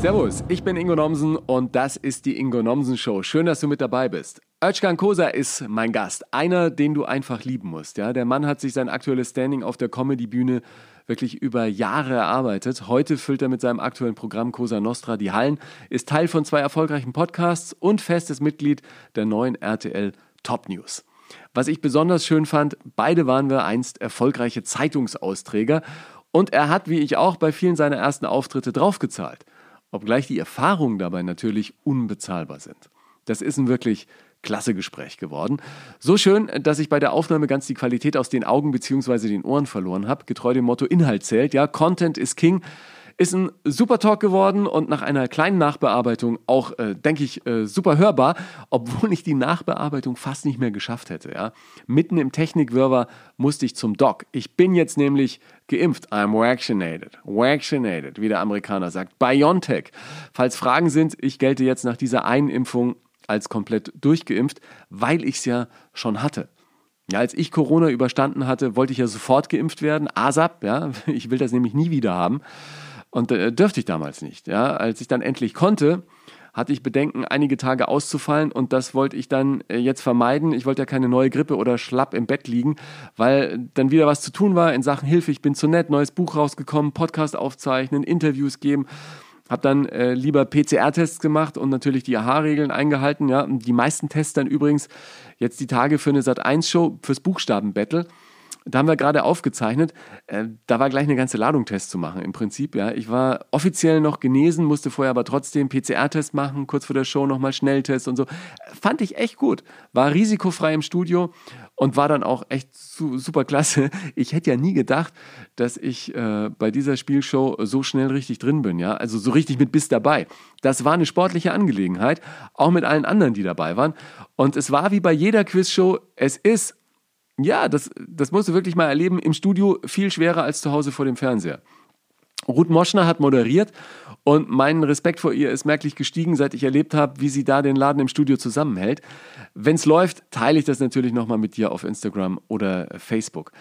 Servus, ich bin Ingo Nomsen und das ist die Ingo Nomsen Show. Schön, dass du mit dabei bist. Özcan Kosa ist mein Gast, einer, den du einfach lieben musst. Ja? Der Mann hat sich sein aktuelles Standing auf der Comedy-Bühne wirklich über Jahre erarbeitet. Heute füllt er mit seinem aktuellen Programm Cosa Nostra die Hallen, ist Teil von zwei erfolgreichen Podcasts und festes Mitglied der neuen RTL Top News. Was ich besonders schön fand, beide waren wir einst erfolgreiche Zeitungsausträger und er hat, wie ich auch, bei vielen seiner ersten Auftritte draufgezahlt obgleich die Erfahrungen dabei natürlich unbezahlbar sind. Das ist ein wirklich klasse Gespräch geworden. So schön, dass ich bei der Aufnahme ganz die Qualität aus den Augen bzw. den Ohren verloren habe. Getreu dem Motto Inhalt zählt. Ja, Content is King. Ist ein super Talk geworden und nach einer kleinen Nachbearbeitung auch, äh, denke ich, äh, super hörbar, obwohl ich die Nachbearbeitung fast nicht mehr geschafft hätte. Ja? Mitten im Technikwirrwarr musste ich zum Doc. Ich bin jetzt nämlich geimpft. I'm vaccinated. Vaccinated, wie der Amerikaner sagt. BioNTech. Falls Fragen sind, ich gelte jetzt nach dieser einen Impfung als komplett durchgeimpft, weil ich es ja schon hatte. Ja, als ich Corona überstanden hatte, wollte ich ja sofort geimpft werden. ASAP, ja, ich will das nämlich nie wieder haben. Und äh, dürfte ich damals nicht. Ja? Als ich dann endlich konnte, hatte ich Bedenken, einige Tage auszufallen und das wollte ich dann äh, jetzt vermeiden. Ich wollte ja keine neue Grippe oder schlapp im Bett liegen, weil dann wieder was zu tun war in Sachen Hilfe. Ich bin zu nett, neues Buch rausgekommen, Podcast aufzeichnen, Interviews geben. Habe dann äh, lieber PCR-Tests gemacht und natürlich die AHA-Regeln eingehalten. Ja. Die meisten Tests dann übrigens jetzt die Tage für eine Sat1-Show fürs Buchstabenbattle da haben wir gerade aufgezeichnet, äh, da war gleich eine ganze Ladung Tests zu machen im Prinzip. Ja. Ich war offiziell noch genesen, musste vorher aber trotzdem PCR-Test machen, kurz vor der Show nochmal Schnelltest und so. Fand ich echt gut. War risikofrei im Studio und war dann auch echt su super klasse. Ich hätte ja nie gedacht, dass ich äh, bei dieser Spielshow so schnell richtig drin bin, ja. Also so richtig mit Biss dabei. Das war eine sportliche Angelegenheit, auch mit allen anderen, die dabei waren. Und es war wie bei jeder Quizshow, es ist ja, das, das musst du wirklich mal erleben. Im Studio viel schwerer als zu Hause vor dem Fernseher. Ruth Moschner hat moderiert und mein Respekt vor ihr ist merklich gestiegen, seit ich erlebt habe, wie sie da den Laden im Studio zusammenhält. Wenn es läuft, teile ich das natürlich nochmal mit dir auf Instagram oder Facebook.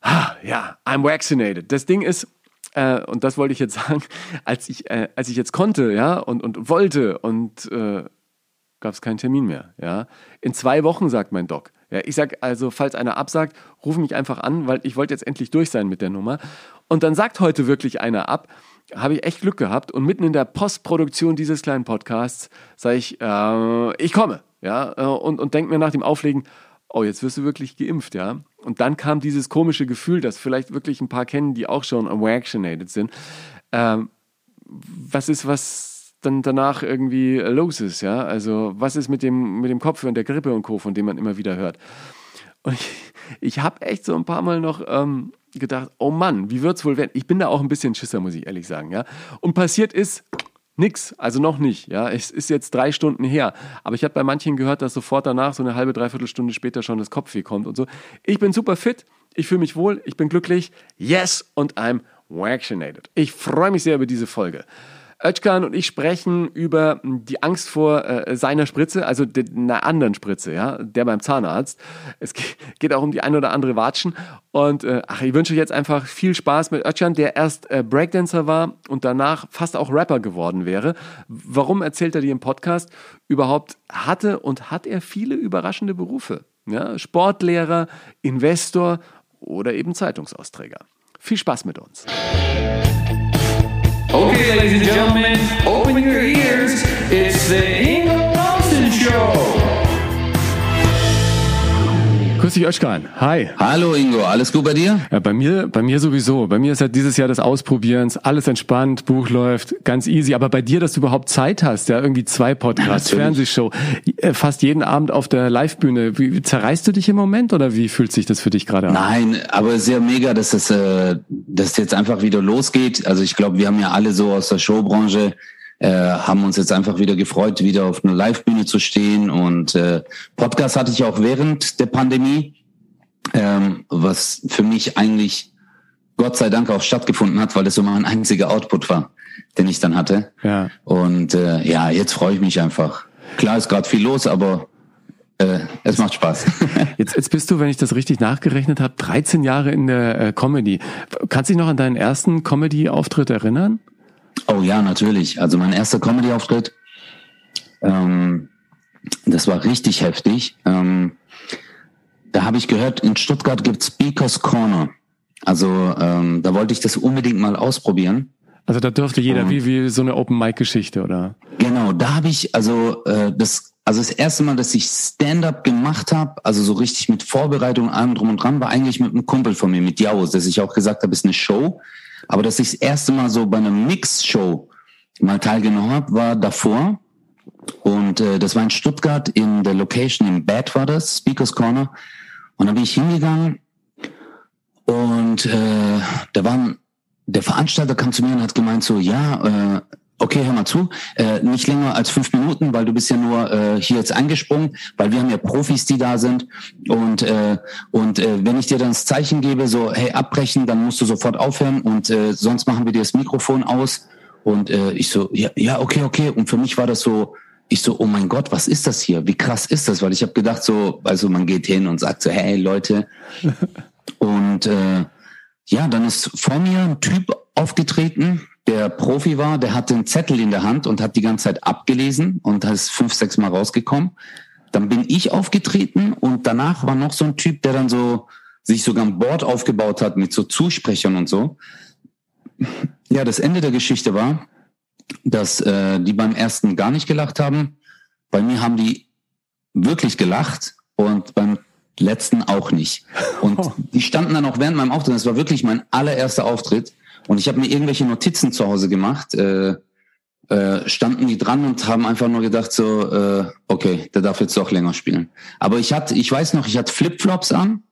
Ah, ja, I'm vaccinated. Das Ding ist, äh, und das wollte ich jetzt sagen, als ich, äh, als ich jetzt konnte, ja, und, und wollte und äh, gab es keinen Termin mehr, ja. In zwei Wochen, sagt mein Doc. Ja, ich sage also, falls einer absagt, ruf mich einfach an, weil ich wollte jetzt endlich durch sein mit der Nummer. Und dann sagt heute wirklich einer ab, habe ich echt Glück gehabt und mitten in der Postproduktion dieses kleinen Podcasts sage ich, äh, ich komme, ja, äh, und, und denke mir nach dem Auflegen, oh, jetzt wirst du wirklich geimpft, ja. Und dann kam dieses komische Gefühl, das vielleicht wirklich ein paar kennen, die auch schon vaccinated sind. Ähm, was ist, was dann danach irgendwie los ist, ja. Also was ist mit dem, mit dem Kopf und der Grippe und Co., von dem man immer wieder hört. Und ich, ich habe echt so ein paar Mal noch ähm, gedacht, oh Mann, wie wird es wohl werden? Ich bin da auch ein bisschen Schisser, muss ich ehrlich sagen, ja. Und passiert ist nix, also noch nicht, ja. Es ist jetzt drei Stunden her, aber ich habe bei manchen gehört, dass sofort danach, so eine halbe, dreiviertel Stunde später schon das Kopfweh kommt und so. Ich bin super fit, ich fühle mich wohl, ich bin glücklich, yes, und I'm vaccinated. Ich freue mich sehr über diese Folge. Özcan und ich sprechen über die Angst vor äh, seiner Spritze, also einer anderen Spritze, ja, der beim Zahnarzt. Es geht auch um die ein oder andere Watschen. Und äh, ach, ich wünsche euch jetzt einfach viel Spaß mit Özcan, der erst äh, Breakdancer war und danach fast auch Rapper geworden wäre. Warum erzählt er dir im Podcast? Überhaupt hatte und hat er viele überraschende Berufe. Ja? Sportlehrer, Investor oder eben Zeitungsausträger. Viel Spaß mit uns. Okay, ladies and gentlemen, open your ears. It's the Ingo Lawson Show. Grüß dich, Özkan. Hi. Hallo Ingo, alles gut bei dir? Ja, bei mir, bei mir sowieso. Bei mir ist halt dieses Jahr das Ausprobierens, alles entspannt, Buch läuft, ganz easy. Aber bei dir, dass du überhaupt Zeit hast, ja, irgendwie zwei Podcasts, ja, Fernsehshow, äh, fast jeden Abend auf der Livebühne. Wie, zerreißt du dich im Moment oder wie fühlt sich das für dich gerade an? Nein, aber sehr mega, dass es, äh, dass es jetzt einfach wieder losgeht. Also ich glaube, wir haben ja alle so aus der Showbranche äh, haben uns jetzt einfach wieder gefreut, wieder auf einer Live-Bühne zu stehen. Und äh, Podcast hatte ich auch während der Pandemie, ähm, was für mich eigentlich Gott sei Dank auch stattgefunden hat, weil das so mein einziger Output war, den ich dann hatte. Ja. Und äh, ja, jetzt freue ich mich einfach. Klar ist gerade viel los, aber äh, es macht Spaß. jetzt, jetzt bist du, wenn ich das richtig nachgerechnet habe, 13 Jahre in der äh, Comedy. Kannst du dich noch an deinen ersten Comedy-Auftritt erinnern? Oh ja, natürlich. Also mein erster Comedy-Auftritt, ähm, das war richtig heftig. Ähm, da habe ich gehört, in Stuttgart gibt Speakers Corner. Also ähm, da wollte ich das unbedingt mal ausprobieren. Also da dürfte jeder, um, wie, wie so eine Open-Mic-Geschichte, oder? Genau, da habe ich, also äh, das, also das erste Mal, dass ich Stand-up gemacht habe, also so richtig mit Vorbereitung, allem drum und dran, war eigentlich mit einem Kumpel von mir, mit Jaus, dass ich auch gesagt habe, ist eine Show. Aber dass ich das erste Mal so bei einer Mix-Show mal teilgenommen habe, war davor. Und äh, das war in Stuttgart in der Location im Bad war das, Speakers Corner. Und dann bin ich hingegangen und äh, da waren, der Veranstalter kam zu mir und hat gemeint so, ja, äh, okay, hör mal zu, äh, nicht länger als fünf Minuten, weil du bist ja nur äh, hier jetzt eingesprungen, weil wir haben ja Profis, die da sind. Und, äh, und äh, wenn ich dir dann das Zeichen gebe, so, hey, abbrechen, dann musst du sofort aufhören und äh, sonst machen wir dir das Mikrofon aus. Und äh, ich so, ja, ja, okay, okay. Und für mich war das so, ich so, oh mein Gott, was ist das hier? Wie krass ist das? Weil ich habe gedacht, so, also man geht hin und sagt so, hey Leute. und äh, ja, dann ist vor mir ein Typ aufgetreten, der Profi war, der hatte einen Zettel in der Hand und hat die ganze Zeit abgelesen und ist fünf, sechs Mal rausgekommen. Dann bin ich aufgetreten und danach war noch so ein Typ, der dann so sich sogar ein Board aufgebaut hat mit so Zusprechern und so. Ja, das Ende der Geschichte war, dass äh, die beim ersten gar nicht gelacht haben. Bei mir haben die wirklich gelacht und beim letzten auch nicht. Und die standen dann auch während meinem Auftritt, das war wirklich mein allererster Auftritt. Und ich habe mir irgendwelche Notizen zu Hause gemacht, äh, äh, standen die dran und haben einfach nur gedacht so, äh, okay, der darf jetzt doch länger spielen. Aber ich hatte, ich weiß noch, ich hatte Flipflops an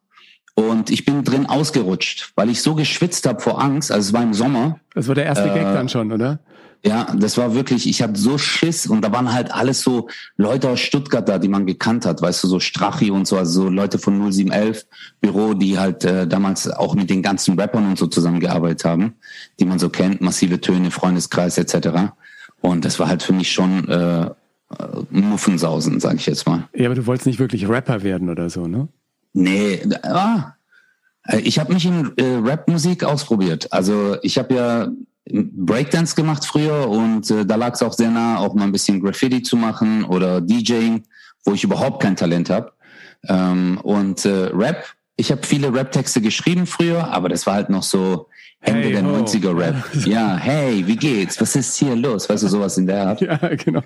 und ich bin drin ausgerutscht, weil ich so geschwitzt habe vor Angst. Also es war im Sommer. Das war der erste äh, Gag dann schon, oder? Ja, das war wirklich, ich hatte so Schiss und da waren halt alles so Leute aus Stuttgart da, die man gekannt hat, weißt du, so Strachi und so, also so Leute von 0711 Büro, die halt äh, damals auch mit den ganzen Rappern und so zusammengearbeitet haben, die man so kennt, massive Töne, Freundeskreis etc. Und das war halt für mich schon äh, Muffensausen, sage ich jetzt mal. Ja, aber du wolltest nicht wirklich Rapper werden oder so, ne? Nee, ah, ich habe mich in äh, Rapmusik ausprobiert. Also ich habe ja Breakdance gemacht früher und äh, da lag es auch sehr nah, auch mal ein bisschen Graffiti zu machen oder DJing, wo ich überhaupt kein Talent habe. Ähm, und äh, Rap, ich habe viele Rap-Texte geschrieben früher, aber das war halt noch so Ende hey, der ho. 90er Rap. Ja, hey, wie geht's? Was ist hier los? Weißt du, sowas in der Art. Ja, genau.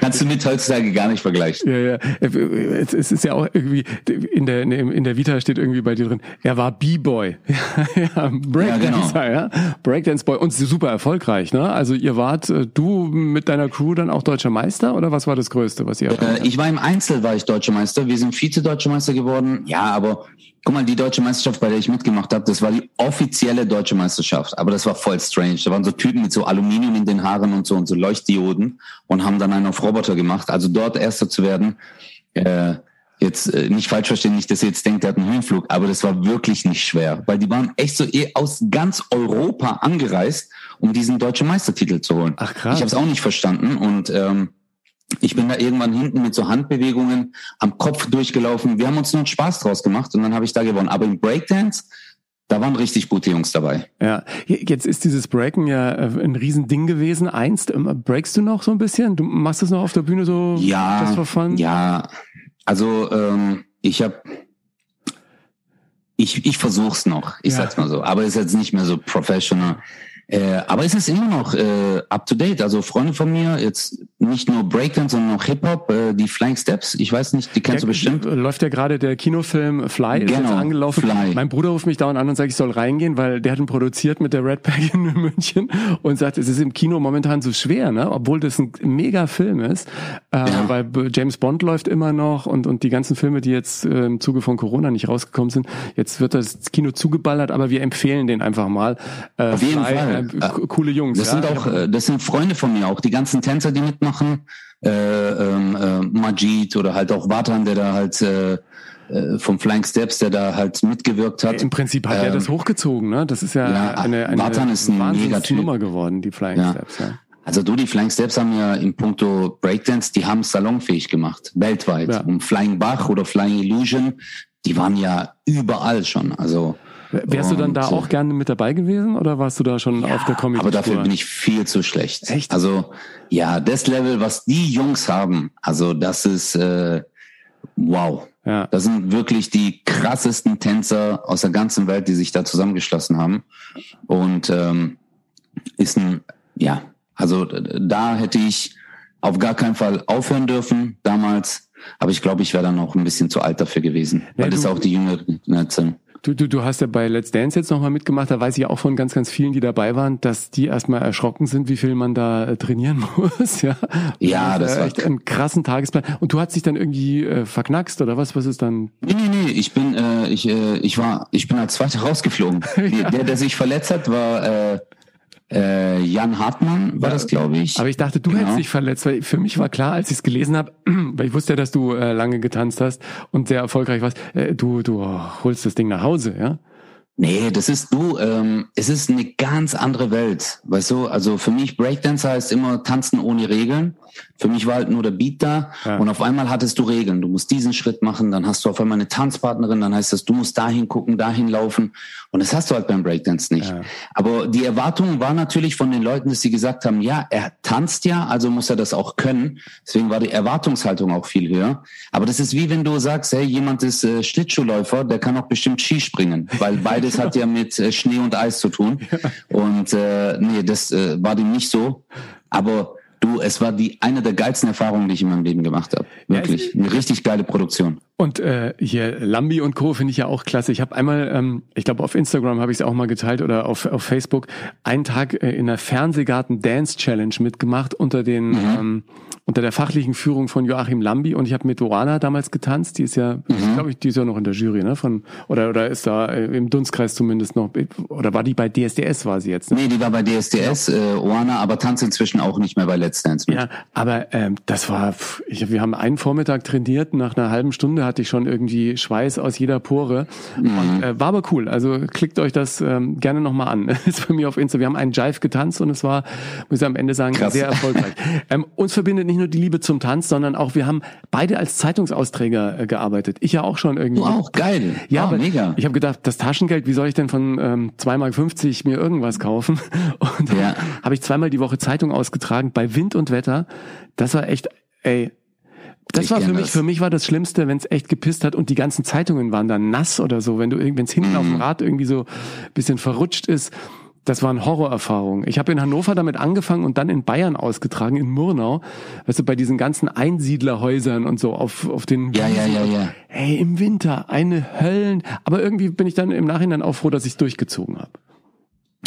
Kannst du mit heutzutage gar nicht vergleichen. Ja, ja. Es ist ja auch irgendwie, in der, in der Vita steht irgendwie bei dir drin, er war B-Boy. ja, Breakdancer, ja, genau. ja. Breakdance Boy. Und super erfolgreich, ne? Also ihr wart, äh, du mit deiner Crew dann auch deutscher Meister oder was war das Größte, was ihr äh, Ich war im Einzel, war ich deutscher Meister. Wir sind Vize-Deutscher Meister geworden. Ja, aber Guck mal, die deutsche Meisterschaft, bei der ich mitgemacht habe, das war die offizielle deutsche Meisterschaft. Aber das war voll strange. Da waren so Typen mit so Aluminium in den Haaren und so und so Leuchtdioden und haben dann einen auf Roboter gemacht. Also dort Erster zu werden, äh, jetzt äh, nicht falsch verstehen, nicht, dass ihr jetzt denkt, der hat einen Höhenflug, aber das war wirklich nicht schwer, weil die waren echt so eh aus ganz Europa angereist, um diesen deutschen Meistertitel zu holen. Ach krass. Ich habe es auch nicht verstanden und ähm, ich bin da irgendwann hinten mit so Handbewegungen am Kopf durchgelaufen. Wir haben uns nur einen Spaß draus gemacht und dann habe ich da gewonnen. Aber im Breakdance, da waren richtig gute Jungs dabei. Ja, jetzt ist dieses Breaken ja äh, ein Riesending gewesen. Einst, ähm, breakst du noch so ein bisschen? Du machst das noch auf der Bühne so? Ja, ja. Also ähm, ich habe ich, ich versuch's noch, ich ja. sag's mal so. Aber ist jetzt nicht mehr so professional. Äh, aber es ist immer noch äh, up to date. Also Freunde von mir, jetzt nicht nur Breakdance, sondern auch Hip-Hop, äh, die Flying Steps, ich weiß nicht, die kennst der, du bestimmt. Läuft ja gerade der Kinofilm Fly, genau, ist jetzt angelaufen. Fly. Mein Bruder ruft mich dauernd an und sagt, ich soll reingehen, weil der hat ihn produziert mit der Red Pack in München und sagt, es ist im Kino momentan so schwer, ne? obwohl das ein mega Film ist, äh, ja. weil James Bond läuft immer noch und, und die ganzen Filme, die jetzt äh, im Zuge von Corona nicht rausgekommen sind, jetzt wird das Kino zugeballert, aber wir empfehlen den einfach mal. Äh, Auf jeden Fly, Fall äh, coole Jungs. Das ja? sind auch, äh, das sind Freunde von mir auch, die ganzen Tänzer, die mitmachen, äh, ähm, äh, Majid oder halt auch Watan, der da halt äh, äh, vom Flying Steps, der da halt mitgewirkt hat. Im Prinzip hat ähm, er das hochgezogen, ne? Das ist ja, ja eine, eine Watan ist ein Megatyp. Nummer geworden, die Flying ja. Steps. Ja. Also du, die Flying Steps haben ja im Punkto Breakdance, die haben salonfähig gemacht, weltweit. Ja. Und Flying Bach oder Flying Illusion, die waren ja überall schon. Also Wärst du dann da auch gerne mit dabei gewesen oder warst du da schon ja, auf der Comedy? Aber dafür bin ich viel zu schlecht. Echt? Also ja, das Level, was die Jungs haben, also das ist äh, wow. Ja. Das sind wirklich die krassesten Tänzer aus der ganzen Welt, die sich da zusammengeschlossen haben. Und ähm, ist ein, ja, also da hätte ich auf gar keinen Fall aufhören dürfen damals. Aber ich glaube, ich wäre dann auch ein bisschen zu alt dafür gewesen, weil ja, das auch die jüngeren sind. Du, du, du hast ja bei Let's Dance jetzt nochmal mitgemacht, da weiß ich auch von ganz, ganz vielen, die dabei waren, dass die erstmal erschrocken sind, wie viel man da äh, trainieren muss. Ja, ja das, das war echt einen krassen Tagesplan. Und du hast dich dann irgendwie äh, verknackst oder was? Was ist dann? Nee, nee, nee. Ich bin, äh, ich, äh, ich war, ich bin als Zweiter rausgeflogen. ja. Der, der sich verletzt hat, war äh, äh, Jan Hartmann war das, glaube ich. Aber ich dachte, du genau. hättest dich verletzt, weil für mich war klar, als ich es gelesen habe, weil ich wusste ja, dass du äh, lange getanzt hast und sehr erfolgreich warst, äh, du, du holst das Ding nach Hause, ja? Nee, das ist du, ähm, es ist eine ganz andere Welt. Weißt du, also für mich Breakdance heißt immer tanzen ohne Regeln. Für mich war halt nur der Beat da ja. und auf einmal hattest du Regeln. Du musst diesen Schritt machen, dann hast du auf einmal eine Tanzpartnerin, dann heißt das, du musst dahin gucken, dahin laufen und das hast du halt beim Breakdance nicht. Ja. Aber die Erwartung war natürlich von den Leuten, dass sie gesagt haben, ja, er tanzt ja, also muss er das auch können. Deswegen war die Erwartungshaltung auch viel höher. Aber das ist wie wenn du sagst, hey, jemand ist äh, Schlittschuhläufer, der kann auch bestimmt Skispringen, weil beides hat ja mit äh, Schnee und Eis zu tun. Und äh, nee, das äh, war dem nicht so. Aber Du, es war die eine der geilsten Erfahrungen, die ich in meinem Leben gemacht habe. Wirklich. Eine richtig geile Produktion. Und äh, hier Lambi und Co. finde ich ja auch klasse. Ich habe einmal, ähm, ich glaube auf Instagram habe ich es auch mal geteilt oder auf, auf Facebook, einen Tag äh, in der Fernsehgarten Dance Challenge mitgemacht unter den mhm. ähm, unter der fachlichen Führung von Joachim Lambi und ich habe mit Oana damals getanzt. Die ist ja, mhm. glaube ich, die ist ja noch in der Jury, ne? Von oder oder ist da äh, im Dunstkreis zumindest noch oder war die bei DSDS war sie jetzt? Ne? Nee, die war bei DSDS, äh, Oana, aber tanzt inzwischen auch nicht mehr bei Let's Dance. Mit. Ja, aber ähm, das war, ich, wir haben einen Vormittag trainiert, nach einer halben Stunde hatte ich schon irgendwie Schweiß aus jeder Pore mhm. und äh, war aber cool. Also klickt euch das ähm, gerne nochmal an. ist bei mir auf Insta. Wir haben einen Jive getanzt und es war, muss ich am Ende sagen, Krass. sehr erfolgreich. ähm, uns verbindet nicht nur die Liebe zum Tanz, sondern auch wir haben beide als Zeitungsausträger äh, gearbeitet. Ich ja auch schon irgendwie. Du auch, geil. Ja, oh, mega. Ich habe gedacht, das Taschengeld, wie soll ich denn von ähm, 2,50 mir irgendwas kaufen? Und dann ja. habe ich zweimal die Woche Zeitung ausgetragen bei Wind und Wetter. Das war echt, ey, das ich war für mich, das. für mich war das Schlimmste, wenn es echt gepisst hat und die ganzen Zeitungen waren dann nass oder so, wenn du wenn es hinten mm. auf dem mhm. Rad irgendwie so bisschen verrutscht ist das waren Horrorerfahrungen. Ich habe in Hannover damit angefangen und dann in Bayern ausgetragen, in Murnau. Weißt du, bei diesen ganzen Einsiedlerhäusern und so auf, auf den Ja, ja, ja, ja. Hey, im Winter, eine Höllen. Aber irgendwie bin ich dann im Nachhinein auch froh, dass ich es durchgezogen habe.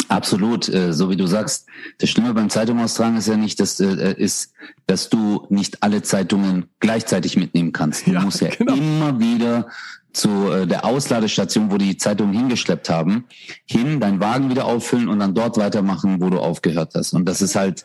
Absolut, äh, so wie du sagst. Das Schlimme beim Zeitung austragen ist ja nicht, dass, äh, ist, dass du nicht alle Zeitungen gleichzeitig mitnehmen kannst. Du ja, musst ja genau. immer wieder zu äh, der Ausladestation, wo die Zeitungen hingeschleppt haben, hin, deinen Wagen wieder auffüllen und dann dort weitermachen, wo du aufgehört hast. Und das ist halt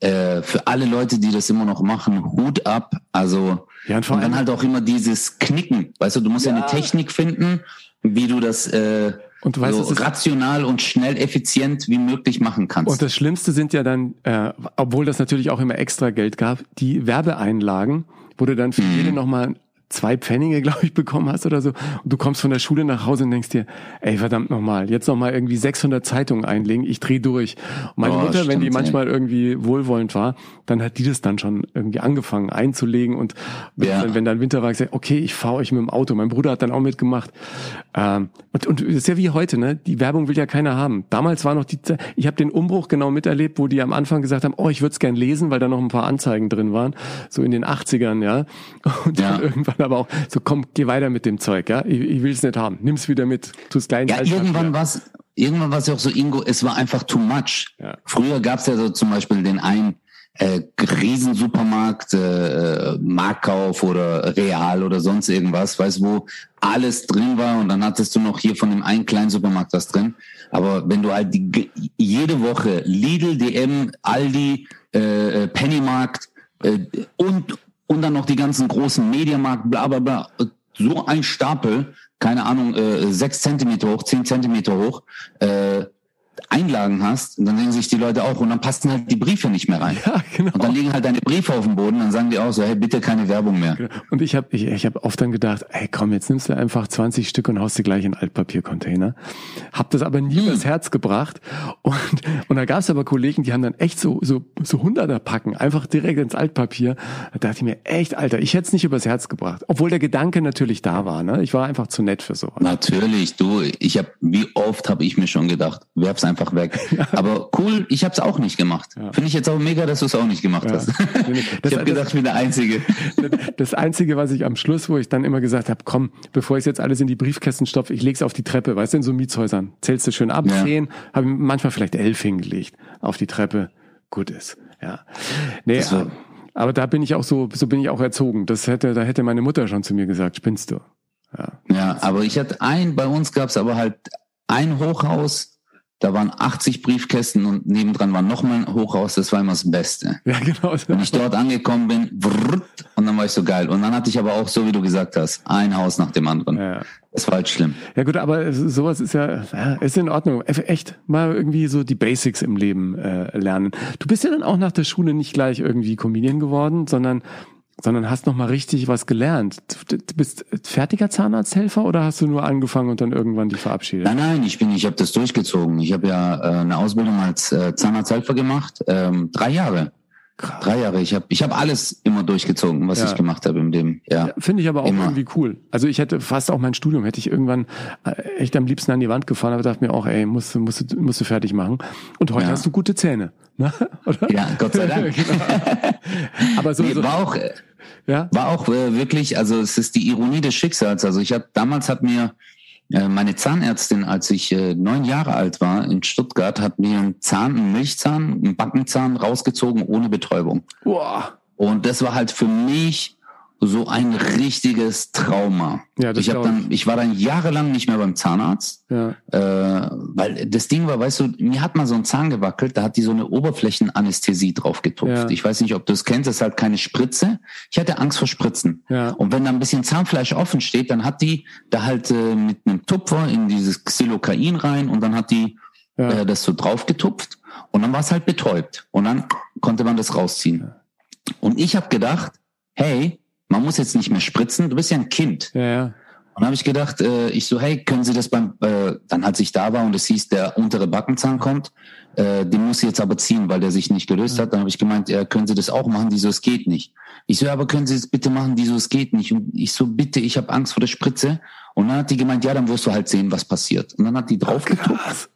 äh, für alle Leute, die das immer noch machen, Hut ab. Also ja, und, und dann halt auch immer dieses Knicken. Weißt du, du musst ja, ja eine Technik finden, wie du das äh, und du weißt, so rational und schnell effizient wie möglich machen kannst. Und das Schlimmste sind ja dann, äh, obwohl das natürlich auch immer extra Geld gab, die Werbeeinlagen, wo du dann für mhm. jede nochmal zwei Pfennige, glaube ich, bekommen hast oder so. Und du kommst von der Schule nach Hause und denkst dir, ey, verdammt nochmal, jetzt nochmal irgendwie 600 Zeitungen einlegen, ich dreh durch. Und meine oh, Mutter, stimmt, wenn die manchmal ey. irgendwie wohlwollend war, dann hat die das dann schon irgendwie angefangen einzulegen und ja. wenn, wenn dann Winter war, gesagt, okay, ich fahre euch mit dem Auto. Mein Bruder hat dann auch mitgemacht. Ähm, und, und das ist ja wie heute, ne? Die Werbung will ja keiner haben. Damals war noch die, ich habe den Umbruch genau miterlebt, wo die am Anfang gesagt haben, oh, ich würde es gern lesen, weil da noch ein paar Anzeigen drin waren, so in den 80ern, ja. Und dann ja. irgendwann dann aber auch so, komm, geh weiter mit dem Zeug, ja. Ich, ich will es nicht haben. Nimm's wieder mit. Tu's klein. Ja, irgendwann war's, irgendwann war es ja auch so, Ingo, es war einfach too much. Ja. Früher gab's ja so zum Beispiel den einen äh, Riesensupermarkt, äh, Marktkauf oder Real oder sonst irgendwas, weißt wo alles drin war und dann hattest du noch hier von dem einen kleinen Supermarkt was drin. Aber wenn du halt die, jede Woche Lidl, DM, Aldi, äh, äh Pennymarkt äh, und und dann noch die ganzen großen Mediamarkt, bla bla bla. So ein Stapel, keine Ahnung, äh, sechs Zentimeter hoch, zehn Zentimeter hoch. Äh, Einlagen hast, dann denken sich die Leute auch und dann passen halt die Briefe nicht mehr rein. Ja, genau. Und dann liegen halt deine Briefe auf dem Boden, dann sagen die auch so, hey, bitte keine Werbung mehr. Genau. Und ich habe ich, ich hab oft dann gedacht, hey komm, jetzt nimmst du einfach 20 Stück und haust sie gleich in Altpapiercontainer. Hab das aber nie hm. übers Herz gebracht. Und, und da gab es aber Kollegen, die haben dann echt so, so, so Hunderter packen, einfach direkt ins Altpapier. Da dachte ich mir, echt, Alter, ich hätte es nicht übers Herz gebracht. Obwohl der Gedanke natürlich da war. Ne? Ich war einfach zu nett für so. Natürlich, du, ich habe, wie oft habe ich mir schon gedacht, werf's einfach weg. Aber cool, ich habe es auch nicht gemacht. Ja. Finde ich jetzt auch mega, dass du es auch nicht gemacht ja. hast. ich habe gedacht, ich bin der Einzige. Das Einzige, was ich am Schluss, wo ich dann immer gesagt habe, komm, bevor ich jetzt alles in die Briefkästen stopfe, ich leg's auf die Treppe, weißt du, in so Mietshäusern. Zählst du schön ab, ja. zehn, habe manchmal vielleicht elf hingelegt auf die Treppe. Gut ist. Ja. Nee, war, aber da bin ich auch so, so bin ich auch erzogen. Das hätte, da hätte meine Mutter schon zu mir gesagt, spinnst du. Ja, ja aber ich hatte ein, bei uns gab's aber halt ein Hochhaus, da waren 80 Briefkästen und nebendran war nochmal ein Hochhaus, das war immer das Beste. Ja, genau. Wenn ich dort angekommen bin, brrrt, und dann war ich so geil. Und dann hatte ich aber auch, so wie du gesagt hast, ein Haus nach dem anderen. Ja. Das war halt schlimm. Ja gut, aber sowas ist ja, ist in Ordnung. Echt mal irgendwie so die Basics im Leben äh, lernen. Du bist ja dann auch nach der Schule nicht gleich irgendwie Comedian geworden, sondern sondern hast noch mal richtig was gelernt. Du bist fertiger Zahnarzthelfer oder hast du nur angefangen und dann irgendwann die verabschiedet? Nein, nein, ich bin, ich habe das durchgezogen. Ich habe ja äh, eine Ausbildung als äh, Zahnarzthelfer gemacht, ähm, drei Jahre. Krass. Drei Jahre. Ich habe ich hab alles immer durchgezogen, was ja. ich gemacht habe im Leben. Ja. ja Finde ich aber auch immer. irgendwie cool. Also ich hätte fast auch mein Studium hätte ich irgendwann äh, echt am liebsten an die Wand gefahren, aber dachte mir auch, ey, musst du musst du musst du fertig machen. Und heute ja. hast du gute Zähne, ne? Oder? Ja, Gott sei Dank. genau. Aber so, nee, so war auch ja? war auch äh, wirklich, also es ist die Ironie des Schicksals. Also ich habe damals hat mir äh, meine Zahnärztin, als ich äh, neun Jahre alt war in Stuttgart, hat mir einen Zahn, einen Milchzahn, einen Backenzahn rausgezogen ohne Betäubung. Boah. Und das war halt für mich so ein richtiges Trauma. Ja, das ich, hab dann, ich war dann jahrelang nicht mehr beim Zahnarzt, ja. äh, weil das Ding war, weißt du, mir hat mal so ein Zahn gewackelt, da hat die so eine Oberflächenanästhesie drauf getupft. Ja. Ich weiß nicht, ob du es kennst, das ist halt keine Spritze. Ich hatte Angst vor Spritzen. Ja. Und wenn da ein bisschen Zahnfleisch offen steht, dann hat die da halt äh, mit einem Tupfer in dieses Xylokain rein und dann hat die ja. äh, das so drauf getupft und dann war es halt betäubt und dann konnte man das rausziehen. Und ich habe gedacht, hey, man muss jetzt nicht mehr spritzen, du bist ja ein Kind. Ja, ja. Und habe ich gedacht, äh, ich so, hey, können Sie das beim, äh, dann als ich da war und es hieß, der untere Backenzahn kommt, äh, den muss ich jetzt aber ziehen, weil der sich nicht gelöst hat. Dann habe ich gemeint, ja, können Sie das auch machen? Die so, es geht nicht. Ich so, ja, aber können Sie das bitte machen? Die so, es geht nicht. Und ich so, bitte, ich habe Angst vor der Spritze. Und dann hat die gemeint, ja, dann wirst du halt sehen, was passiert. Und dann hat die draufgetupft.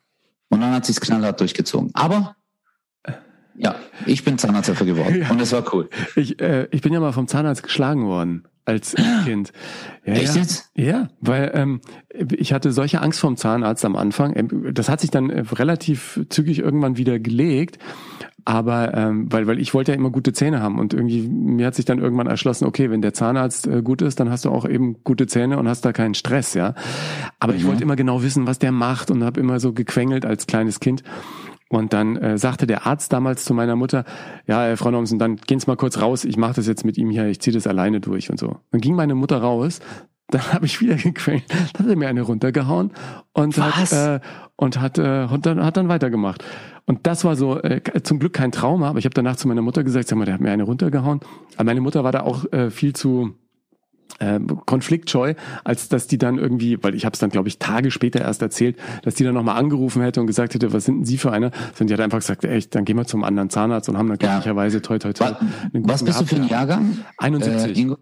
Und dann hat sie es knallhart durchgezogen. Aber ja, ich bin Zahnarzthelfer geworden ja. und es war cool. Ich, äh, ich bin ja mal vom Zahnarzt geschlagen worden als Kind. Ja, Echt jetzt? Ja, weil ähm, ich hatte solche Angst vom Zahnarzt am Anfang. Ähm, das hat sich dann äh, relativ zügig irgendwann wieder gelegt. Aber ähm, weil, weil ich wollte ja immer gute Zähne haben und irgendwie mir hat sich dann irgendwann erschlossen, okay, wenn der Zahnarzt äh, gut ist, dann hast du auch eben gute Zähne und hast da keinen Stress, ja. Aber mhm. ich wollte immer genau wissen, was der macht und habe immer so gequengelt als kleines Kind. Und dann äh, sagte der Arzt damals zu meiner Mutter, ja, äh, Frau Nomsen, dann gehen Sie mal kurz raus, ich mache das jetzt mit ihm hier, ich ziehe das alleine durch und so. Dann ging meine Mutter raus, dann habe ich wieder gequält, dann hat er mir eine runtergehauen und Was? hat äh, und hat äh, und dann hat dann weitergemacht. Und das war so äh, zum Glück kein Trauma, aber ich habe danach zu meiner Mutter gesagt, sag mal, der hat mir eine runtergehauen. Aber meine Mutter war da auch äh, viel zu konfliktscheu, als dass die dann irgendwie, weil ich habe es dann, glaube ich, Tage später erst erzählt, dass die dann nochmal angerufen hätte und gesagt hätte, was sind denn Sie für einer? Sondern die hat einfach gesagt, echt, dann gehen wir zum anderen Zahnarzt und haben dann glücklicherweise toi toi toi. Was bist du für ein Jahrgang? 71. Äh,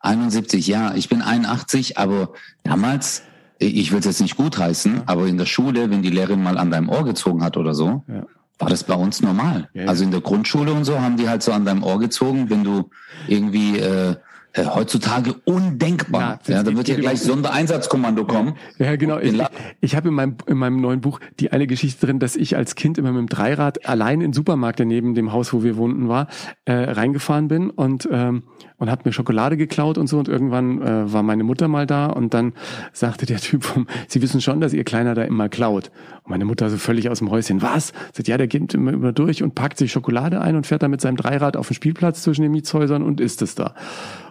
71, ja. Ich bin 81, aber damals, ich will es jetzt nicht gutheißen, ja. aber in der Schule, wenn die Lehrerin mal an deinem Ohr gezogen hat oder so, ja. war das bei uns normal. Ja, also in der Grundschule und so haben die halt so an deinem Ohr gezogen, wenn du irgendwie äh, äh, heutzutage undenkbar. Ja, ja da wird ja gleich Sondereinsatzkommando kommen. Ja, genau. Ich, ich habe in meinem, in meinem neuen Buch die eine Geschichte drin, dass ich als Kind immer mit dem Dreirad allein in den Supermarkt, der neben dem Haus, wo wir wohnten, war, äh, reingefahren bin und ähm, und hat mir Schokolade geklaut und so und irgendwann äh, war meine Mutter mal da und dann sagte der Typ vom, Sie wissen schon, dass Ihr Kleiner da immer klaut. Meine Mutter so völlig aus dem Häuschen, was? Sagt, ja, der geht immer, immer durch und packt sich Schokolade ein und fährt dann mit seinem Dreirad auf den Spielplatz zwischen den Mietshäusern und isst es da.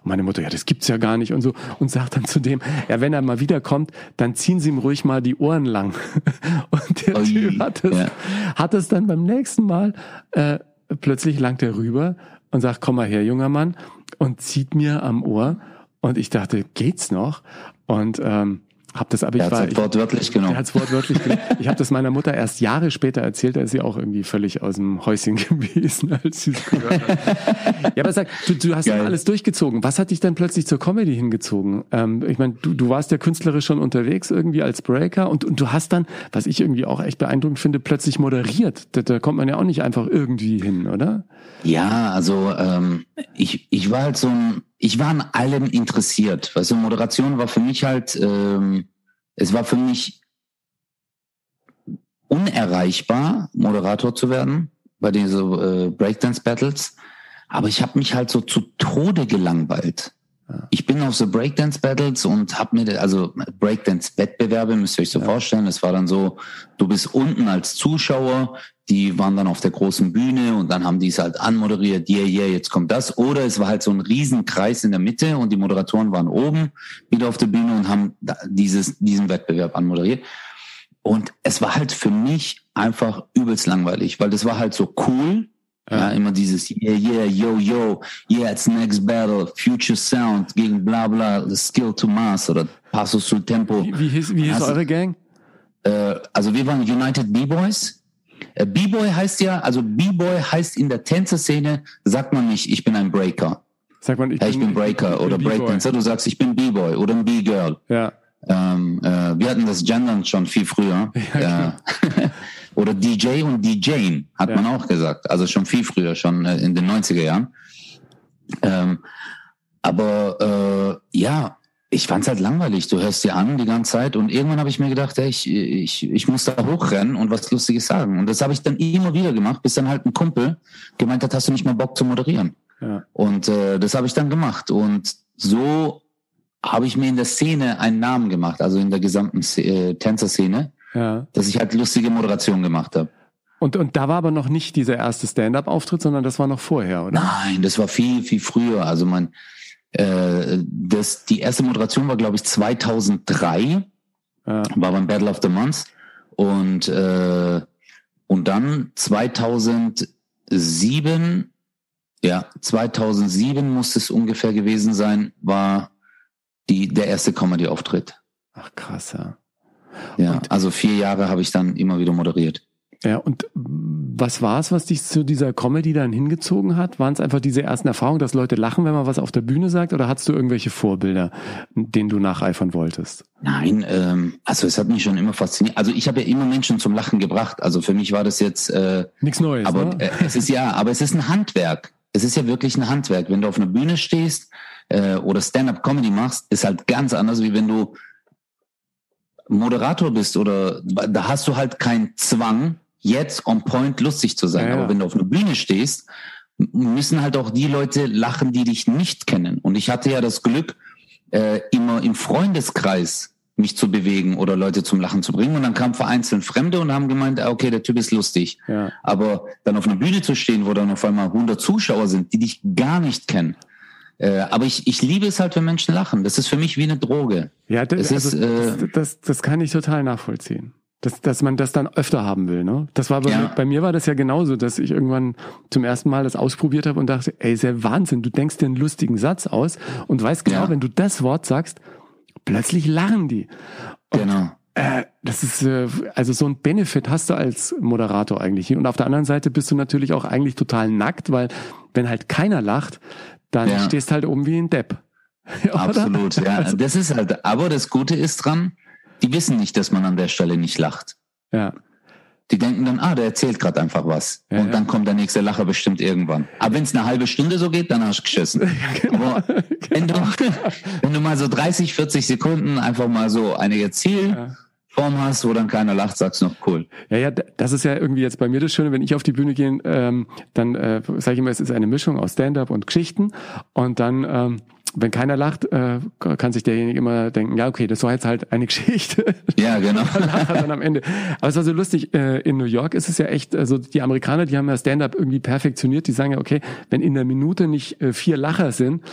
Und meine Mutter, ja, das gibt's ja gar nicht und so. Und sagt dann zu dem, ja, wenn er mal wiederkommt, dann ziehen Sie ihm ruhig mal die Ohren lang. Und der Ui, Typ hat es, ja. hat es dann beim nächsten Mal, äh, plötzlich langt er rüber und sagt, komm mal her, junger Mann, und zieht mir am Ohr. Und ich dachte, geht's noch? Und ähm, hab das, aber ich war, ich, wortwörtlich genommen. Er hat's wortwörtlich genommen. Ich habe das meiner Mutter erst Jahre später erzählt, da ist sie auch irgendwie völlig aus dem Häuschen gewesen, als sie es gehört hat. ja, aber sag, du, du hast Geil. alles durchgezogen. Was hat dich dann plötzlich zur Comedy hingezogen? Ähm, ich meine, du, du warst ja künstlerisch schon unterwegs irgendwie als Breaker und, und du hast dann, was ich irgendwie auch echt beeindruckend finde, plötzlich moderiert. Da, da kommt man ja auch nicht einfach irgendwie hin, oder? Ja, also ähm, ich, ich war halt so ein ich war an allem interessiert. Weißt du, Moderation war für mich halt, ähm, es war für mich unerreichbar, Moderator zu werden bei diesen äh, Breakdance-Battles. Aber ich habe mich halt so zu Tode gelangweilt. Ich bin auf so Breakdance Battles und habe mir, also Breakdance Wettbewerbe, müsst ihr euch so ja. vorstellen. Es war dann so, du bist unten als Zuschauer, die waren dann auf der großen Bühne und dann haben die es halt anmoderiert, yeah, yeah, jetzt kommt das. Oder es war halt so ein Riesenkreis in der Mitte und die Moderatoren waren oben wieder auf der Bühne und haben dieses, diesen Wettbewerb anmoderiert. Und es war halt für mich einfach übelst langweilig, weil das war halt so cool, ja, immer dieses Yeah, yeah, yo, yo, yeah, it's next battle, future sound gegen bla bla, the skill to mass oder Passos sul Tempo. Wie, wie hieß, wie hieß eure Gang? Äh, also wir waren United B-Boys. Äh, B-Boy heißt ja, also B-Boy heißt in der Tänzerszene, sagt man nicht, ich bin ein Breaker. Sagt man, ich, ja, ich bin, bin Breaker ich bin, oder Breakdancer, du sagst, ich bin B-Boy oder ein B-Girl. Ja. Ähm, äh, wir hatten das Gendern schon viel früher. Ja, Oder DJ und DJing, hat ja. man auch gesagt. Also schon viel früher, schon äh, in den 90er Jahren. Ähm, aber äh, ja, ich fand's halt langweilig. Du hörst dir an die ganze Zeit und irgendwann habe ich mir gedacht, ey, ich, ich, ich muss da hochrennen und was Lustiges sagen. Und das habe ich dann immer wieder gemacht, bis dann halt ein Kumpel gemeint hat, hast du nicht mal Bock zu moderieren? Ja. Und äh, das habe ich dann gemacht. Und so habe ich mir in der Szene einen Namen gemacht, also in der gesamten äh, Tänzerszene ja. dass ich halt lustige Moderation gemacht habe. Und, und da war aber noch nicht dieser erste Stand-up-Auftritt, sondern das war noch vorher, oder? Nein, das war viel, viel früher. Also man, äh, das, die erste Moderation war, glaube ich, 2003, ja. war beim Battle of the Months. Und, äh, und dann 2007, ja, 2007 muss es ungefähr gewesen sein, war die, der erste Comedy-Auftritt. Ach krass, ja. Ja, und, also vier Jahre habe ich dann immer wieder moderiert. Ja, und was war es, was dich zu dieser Comedy dann hingezogen hat? Waren es einfach diese ersten Erfahrungen, dass Leute lachen, wenn man was auf der Bühne sagt, oder hattest du irgendwelche Vorbilder, denen du nacheifern wolltest? Nein, ähm, also es hat mich schon immer fasziniert. Also ich habe ja immer Menschen zum Lachen gebracht. Also für mich war das jetzt äh, nichts Neues. Aber ne? äh, es ist ja, aber es ist ein Handwerk. Es ist ja wirklich ein Handwerk. Wenn du auf einer Bühne stehst äh, oder Stand-up-Comedy machst, ist halt ganz anders, wie wenn du Moderator bist oder da hast du halt keinen Zwang, jetzt on point lustig zu sein. Ja, Aber wenn du auf einer Bühne stehst, müssen halt auch die Leute lachen, die dich nicht kennen. Und ich hatte ja das Glück, äh, immer im Freundeskreis mich zu bewegen oder Leute zum Lachen zu bringen. Und dann kamen vereinzelt Fremde und haben gemeint, ah, okay, der Typ ist lustig. Ja. Aber dann auf einer Bühne zu stehen, wo dann auf einmal 100 Zuschauer sind, die dich gar nicht kennen, äh, aber ich, ich liebe es halt, wenn Menschen lachen. Das ist für mich wie eine Droge. Ja, das, also, ist, äh, das, das, das kann ich total nachvollziehen. Dass, dass man das dann öfter haben will. Ne? Das war bei, ja. mir, bei mir war das ja genauso, dass ich irgendwann zum ersten Mal das ausprobiert habe und dachte, ey, ist ja Wahnsinn, du denkst dir einen lustigen Satz aus und weißt genau, ja. wenn du das Wort sagst, plötzlich lachen die. Und, genau. Äh, das ist äh, also so ein Benefit hast du als Moderator eigentlich. Und auf der anderen Seite bist du natürlich auch eigentlich total nackt, weil wenn halt keiner lacht, dann ja. stehst halt oben wie ein Depp. Absolut, ja. Also, das ist halt, aber das Gute ist dran, die wissen nicht, dass man an der Stelle nicht lacht. Ja. Die denken dann, ah, der erzählt gerade einfach was. Ja, und ja. dann kommt der nächste Lacher bestimmt irgendwann. Aber wenn es eine halbe Stunde so geht, dann hast du geschissen. genau. Aber wenn du, wenn du mal so 30, 40 Sekunden einfach mal so eine Ziel ja. Form hast, wo dann keiner lacht, sagst du noch cool. Ja, ja, das ist ja irgendwie jetzt bei mir das Schöne, wenn ich auf die Bühne gehe, ähm, dann äh, sage ich immer, es ist eine Mischung aus Stand-up und Geschichten und dann ähm, wenn keiner lacht, äh, kann sich derjenige immer denken, ja, okay, das war jetzt halt eine Geschichte. Ja, genau. dann am Ende. Aber es war so lustig, äh, in New York ist es ja echt, also die Amerikaner, die haben ja Stand-up irgendwie perfektioniert, die sagen ja, okay, wenn in der Minute nicht äh, vier Lacher sind,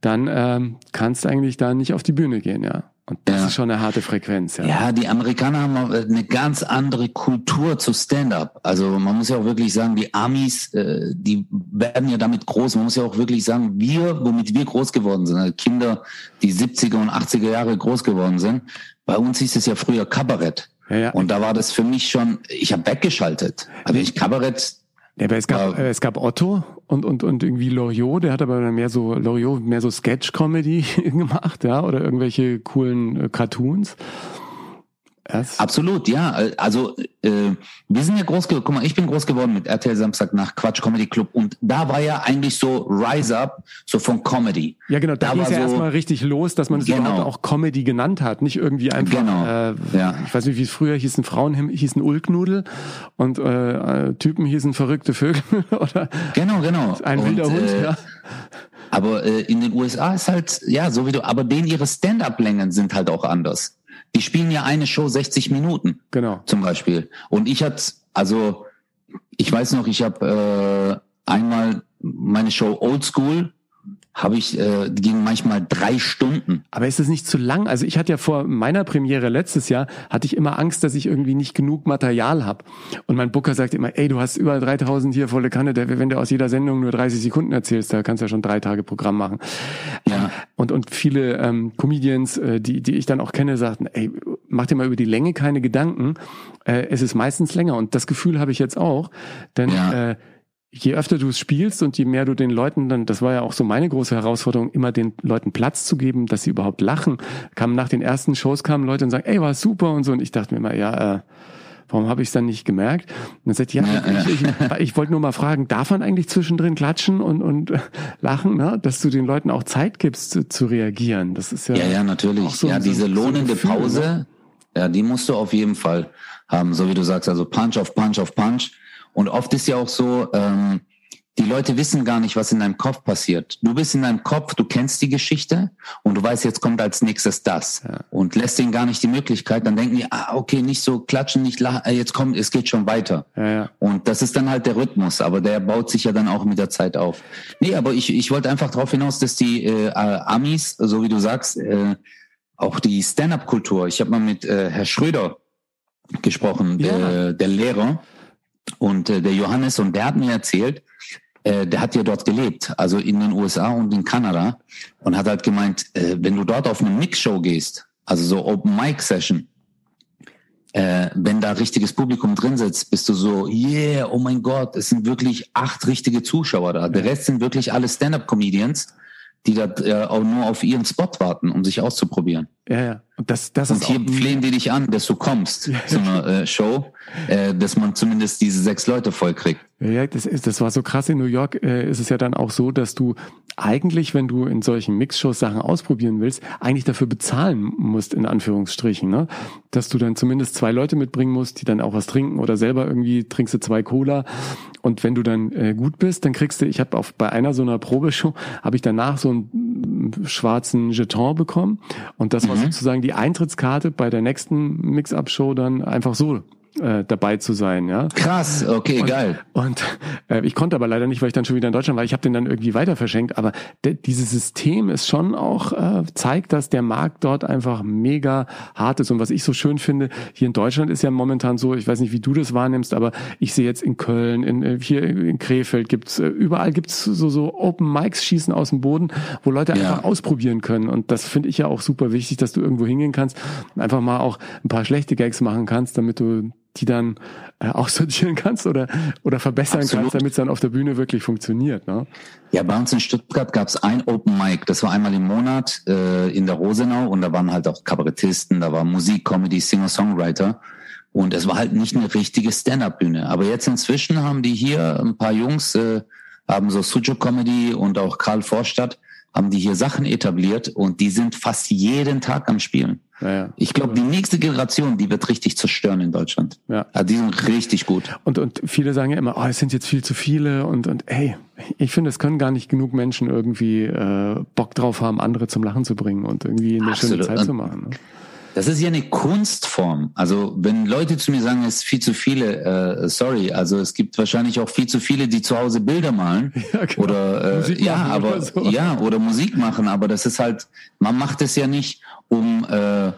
dann ähm, kannst du eigentlich da nicht auf die Bühne gehen, ja. Und das ja. ist schon eine harte Frequenz. Ja. ja, die Amerikaner haben eine ganz andere Kultur zu Stand-up. Also man muss ja auch wirklich sagen, die Amis, äh, die werden ja damit groß. Man muss ja auch wirklich sagen, wir, womit wir groß geworden sind, also Kinder, die 70er und 80er Jahre groß geworden sind, bei uns hieß es ja früher Kabarett. Ja, ja. Und da war das für mich schon, ich habe weggeschaltet. Also ich Kabarett ja, aber es gab, äh, es gab Otto und, und, und irgendwie Loriot, der hat aber mehr so, Loriot mehr so Sketch-Comedy gemacht, ja, oder irgendwelche coolen äh, Cartoons. Das Absolut, ja. Also äh, wir sind ja groß geworden. Guck mal, ich bin groß geworden mit RTL Samstag nach Quatsch Comedy Club und da war ja eigentlich so Rise Up, so von Comedy. Ja, genau. Da, da ging es ja so, erstmal richtig los, dass man es genau. überhaupt auch Comedy genannt hat, nicht irgendwie einfach. Genau. Äh, ja. Ich weiß nicht, wie es früher hießen. Frauen hießen Ulknudel und äh, Typen hießen verrückte Vögel oder. Genau, genau. Ein wilder und, Hund. Äh, ja. Aber äh, in den USA ist halt ja so wie du. Aber denen ihre Stand-up-Längen sind halt auch anders. Die spielen ja eine Show 60 Minuten. Genau. Zum Beispiel. Und ich hatte, also ich weiß noch, ich habe äh, einmal meine Show Old School habe ich, äh, ging manchmal drei Stunden. Aber ist es nicht zu lang? Also ich hatte ja vor meiner Premiere letztes Jahr, hatte ich immer Angst, dass ich irgendwie nicht genug Material habe. Und mein Booker sagt immer, ey, du hast über 3000 hier volle Kanne, wenn du aus jeder Sendung nur 30 Sekunden erzählst, da kannst du ja schon drei Tage Programm machen. Ja. Und, und viele ähm, Comedians, äh, die, die ich dann auch kenne, sagten, ey, mach dir mal über die Länge keine Gedanken. Äh, es ist meistens länger. Und das Gefühl habe ich jetzt auch. Denn ja. äh, je öfter du es spielst und je mehr du den Leuten dann, das war ja auch so meine große Herausforderung, immer den Leuten Platz zu geben, dass sie überhaupt lachen. Kamen nach den ersten Shows kamen Leute und sagen, ey, war super und so. Und ich dachte mir immer, ja, äh, warum habe ich es dann nicht gemerkt? Und dann sagt ja, ja, ich, ich, ich wollte nur mal fragen, darf man eigentlich zwischendrin klatschen und, und lachen, ne? dass du den Leuten auch Zeit gibst zu, zu reagieren. Das ist ja. Ja, ja, natürlich. So, ja, diese so, lohnende so Gefühl, Pause, ne? ja, die musst du auf jeden Fall haben, so wie du sagst, also Punch auf Punch auf Punch und oft ist ja auch so, ähm, die Leute wissen gar nicht, was in deinem Kopf passiert. Du bist in deinem Kopf, du kennst die Geschichte und du weißt, jetzt kommt als nächstes das ja. und lässt denen gar nicht die Möglichkeit. Dann denken die, ah, okay, nicht so klatschen, nicht lachen, äh, jetzt kommt, es geht schon weiter. Ja, ja. Und das ist dann halt der Rhythmus, aber der baut sich ja dann auch mit der Zeit auf. Nee, aber ich, ich wollte einfach darauf hinaus, dass die äh, Amis, so wie du sagst, äh, auch die Stand-up-Kultur. Ich habe mal mit äh, Herr Schröder gesprochen, der, der Lehrer. Und äh, der Johannes, und der hat mir erzählt, äh, der hat ja dort gelebt, also in den USA und in Kanada, und hat halt gemeint, äh, wenn du dort auf eine Mix-Show gehst, also so Open Mic Session, äh, wenn da richtiges Publikum drin sitzt, bist du so, yeah, oh mein Gott, es sind wirklich acht richtige Zuschauer da. Der Rest sind wirklich alle Stand-up-Comedians, die da äh, auch nur auf ihren Spot warten, um sich auszuprobieren. Ja, ja. Und das, das und ist hier flehen die dich an, dass du kommst ja. zu einer äh, Show, äh, dass man zumindest diese sechs Leute voll kriegt. Ja, das ist, das war so krass. In New York äh, ist es ja dann auch so, dass du eigentlich, wenn du in solchen Mixshows Sachen ausprobieren willst, eigentlich dafür bezahlen musst, in Anführungsstrichen, ne? Dass du dann zumindest zwei Leute mitbringen musst, die dann auch was trinken oder selber irgendwie trinkst du zwei Cola. Und wenn du dann äh, gut bist, dann kriegst du, ich habe auf bei einer so einer Probeshow, habe ich danach so einen schwarzen Jeton bekommen. Und das war. Sozusagen die Eintrittskarte bei der nächsten Mix-Up-Show dann einfach so äh, dabei zu sein, ja. Krass, okay, und, geil. Und äh, ich konnte aber leider nicht, weil ich dann schon wieder in Deutschland war. Ich habe den dann irgendwie weiter verschenkt. Aber dieses System ist schon auch äh, zeigt, dass der Markt dort einfach mega hart ist. Und was ich so schön finde, hier in Deutschland ist ja momentan so, ich weiß nicht, wie du das wahrnimmst, aber ich sehe jetzt in Köln, in, äh, hier in Krefeld gibt's äh, überall gibt's so so Open Mics schießen aus dem Boden, wo Leute ja. einfach ausprobieren können. Und das finde ich ja auch super wichtig, dass du irgendwo hingehen kannst einfach mal auch ein paar schlechte Gags machen kannst, damit du die dann äh, aussortieren kannst oder, oder verbessern Absolut. kannst, damit es dann auf der Bühne wirklich funktioniert. Ne? Ja, bei uns in Stuttgart gab es ein Open Mic, das war einmal im Monat äh, in der Rosenau und da waren halt auch Kabarettisten, da war Musik, Comedy, Singer-Songwriter und es war halt nicht eine richtige Stand-Up-Bühne. Aber jetzt inzwischen haben die hier ein paar Jungs, äh, haben so Sujo Comedy und auch Karl Vorstadt, haben die hier Sachen etabliert und die sind fast jeden Tag am Spielen. Ja, ja. Ich glaube, die nächste Generation, die wird richtig zerstören in Deutschland. Ja. ja. Die sind richtig gut. Und, und viele sagen ja immer, oh, es sind jetzt viel zu viele und, und hey, ich finde, es können gar nicht genug Menschen irgendwie äh, Bock drauf haben, andere zum Lachen zu bringen und irgendwie eine Absolut. schöne Zeit zu machen. Ne? Das ist ja eine Kunstform. Also wenn Leute zu mir sagen, es ist viel zu viele, äh, sorry, also es gibt wahrscheinlich auch viel zu viele, die zu Hause Bilder malen ja, genau. oder äh, ja, aber oder so. ja oder Musik machen. Aber das ist halt, man macht es ja nicht, um äh,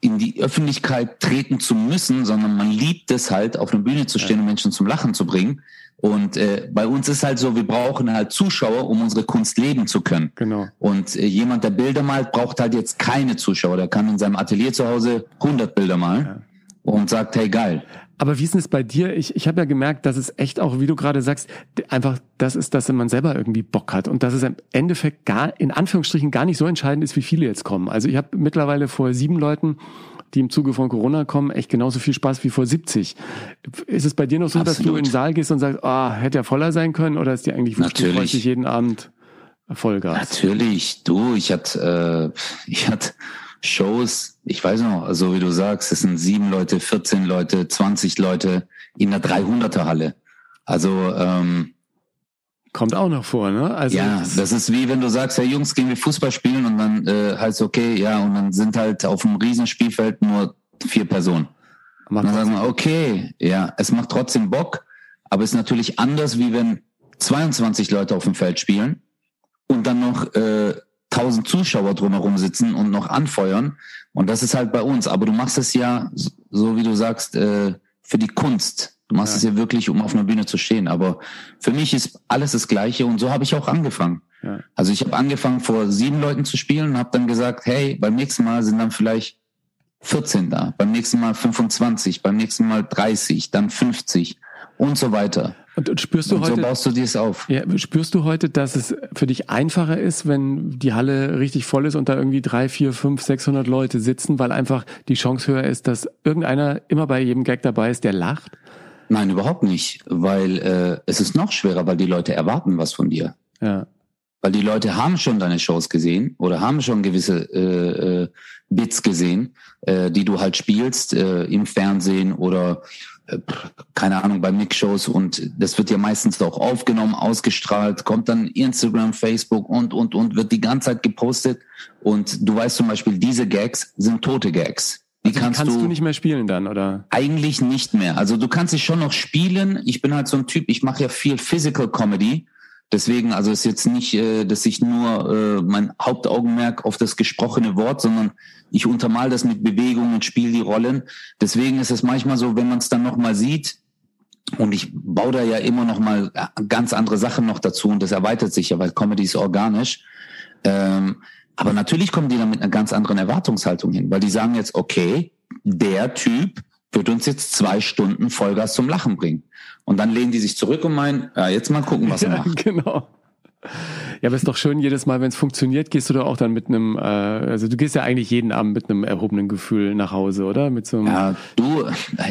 in die Öffentlichkeit treten zu müssen, sondern man liebt es halt, auf einer Bühne zu stehen ja. und Menschen zum Lachen zu bringen. Und äh, bei uns ist halt so, wir brauchen halt Zuschauer, um unsere Kunst leben zu können. Genau. Und äh, jemand, der Bilder malt, braucht halt jetzt keine Zuschauer. Der kann in seinem Atelier zu Hause 100 Bilder malen ja. und sagt, hey, geil. Aber wie ist denn es bei dir? Ich, ich habe ja gemerkt, dass es echt auch, wie du gerade sagst, einfach das ist, dass man selber irgendwie Bock hat und dass es im Endeffekt gar, in Anführungsstrichen, gar nicht so entscheidend ist, wie viele jetzt kommen. Also ich habe mittlerweile vor sieben Leuten die im Zuge von Corona kommen, echt genauso viel Spaß wie vor 70. Ist es bei dir noch so, Absolut. dass du in den Saal gehst und sagst, ah, oh, hätte ja voller sein können oder ist dir eigentlich wirklich jeden Abend Vollgas? Natürlich, du, ich hatte, äh, ich hatte Shows, ich weiß noch, also wie du sagst, es sind sieben Leute, 14 Leute, 20 Leute in der 300er Halle. Also ähm, Kommt auch noch vor, ne? Also ja, das, das ist wie wenn du sagst, ja Jungs, gehen wir Fußball spielen und dann äh, heißt okay, ja, und dann sind halt auf dem Riesenspielfeld nur vier Personen. Und dann sagen wir, okay, ja, es macht trotzdem Bock, aber es ist natürlich anders, wie wenn 22 Leute auf dem Feld spielen und dann noch äh, 1000 Zuschauer drumherum sitzen und noch anfeuern. Und das ist halt bei uns. Aber du machst es ja, so wie du sagst, äh, für die Kunst. Du machst ja. es ja wirklich, um auf einer Bühne zu stehen. Aber für mich ist alles das Gleiche und so habe ich auch angefangen. Ja. Also ich habe angefangen vor sieben Leuten zu spielen und habe dann gesagt, hey, beim nächsten Mal sind dann vielleicht 14 da, beim nächsten Mal 25, beim nächsten Mal 30, dann 50 und so weiter. Und, und spürst du und heute, so baust du dies auf. Ja, spürst du heute, dass es für dich einfacher ist, wenn die Halle richtig voll ist und da irgendwie drei, vier, fünf, sechshundert Leute sitzen, weil einfach die Chance höher ist, dass irgendeiner immer bei jedem Gag dabei ist, der lacht? Nein, überhaupt nicht, weil äh, es ist noch schwerer, weil die Leute erwarten was von dir. Ja. Weil die Leute haben schon deine Shows gesehen oder haben schon gewisse äh, äh, Bits gesehen, äh, die du halt spielst äh, im Fernsehen oder keine Ahnung bei Mix-Shows und das wird ja meistens auch aufgenommen, ausgestrahlt, kommt dann Instagram, Facebook und und und wird die ganze Zeit gepostet und du weißt zum Beispiel, diese Gags sind tote Gags. Die also kannst, kannst du, du, nicht mehr spielen dann, oder? Eigentlich nicht mehr. Also du kannst dich schon noch spielen. Ich bin halt so ein Typ, ich mache ja viel Physical Comedy. Deswegen, also ist jetzt nicht, äh, dass ich nur äh, mein Hauptaugenmerk auf das gesprochene Wort, sondern ich untermal das mit Bewegungen und spiele die Rollen. Deswegen ist es manchmal so, wenn man es dann nochmal sieht, und ich baue da ja immer noch mal äh, ganz andere Sachen noch dazu und das erweitert sich ja, weil Comedy ist organisch. Ähm, aber natürlich kommen die dann mit einer ganz anderen Erwartungshaltung hin, weil die sagen jetzt, okay, der Typ wird uns jetzt zwei Stunden Vollgas zum Lachen bringen. Und dann lehnen die sich zurück und meinen, ja, jetzt mal gucken, was er ja, macht. Genau. Ja, aber ist doch schön, jedes Mal, wenn es funktioniert, gehst du da auch dann mit einem, äh, also du gehst ja eigentlich jeden Abend mit einem erhobenen Gefühl nach Hause, oder? Mit so einem ja, du,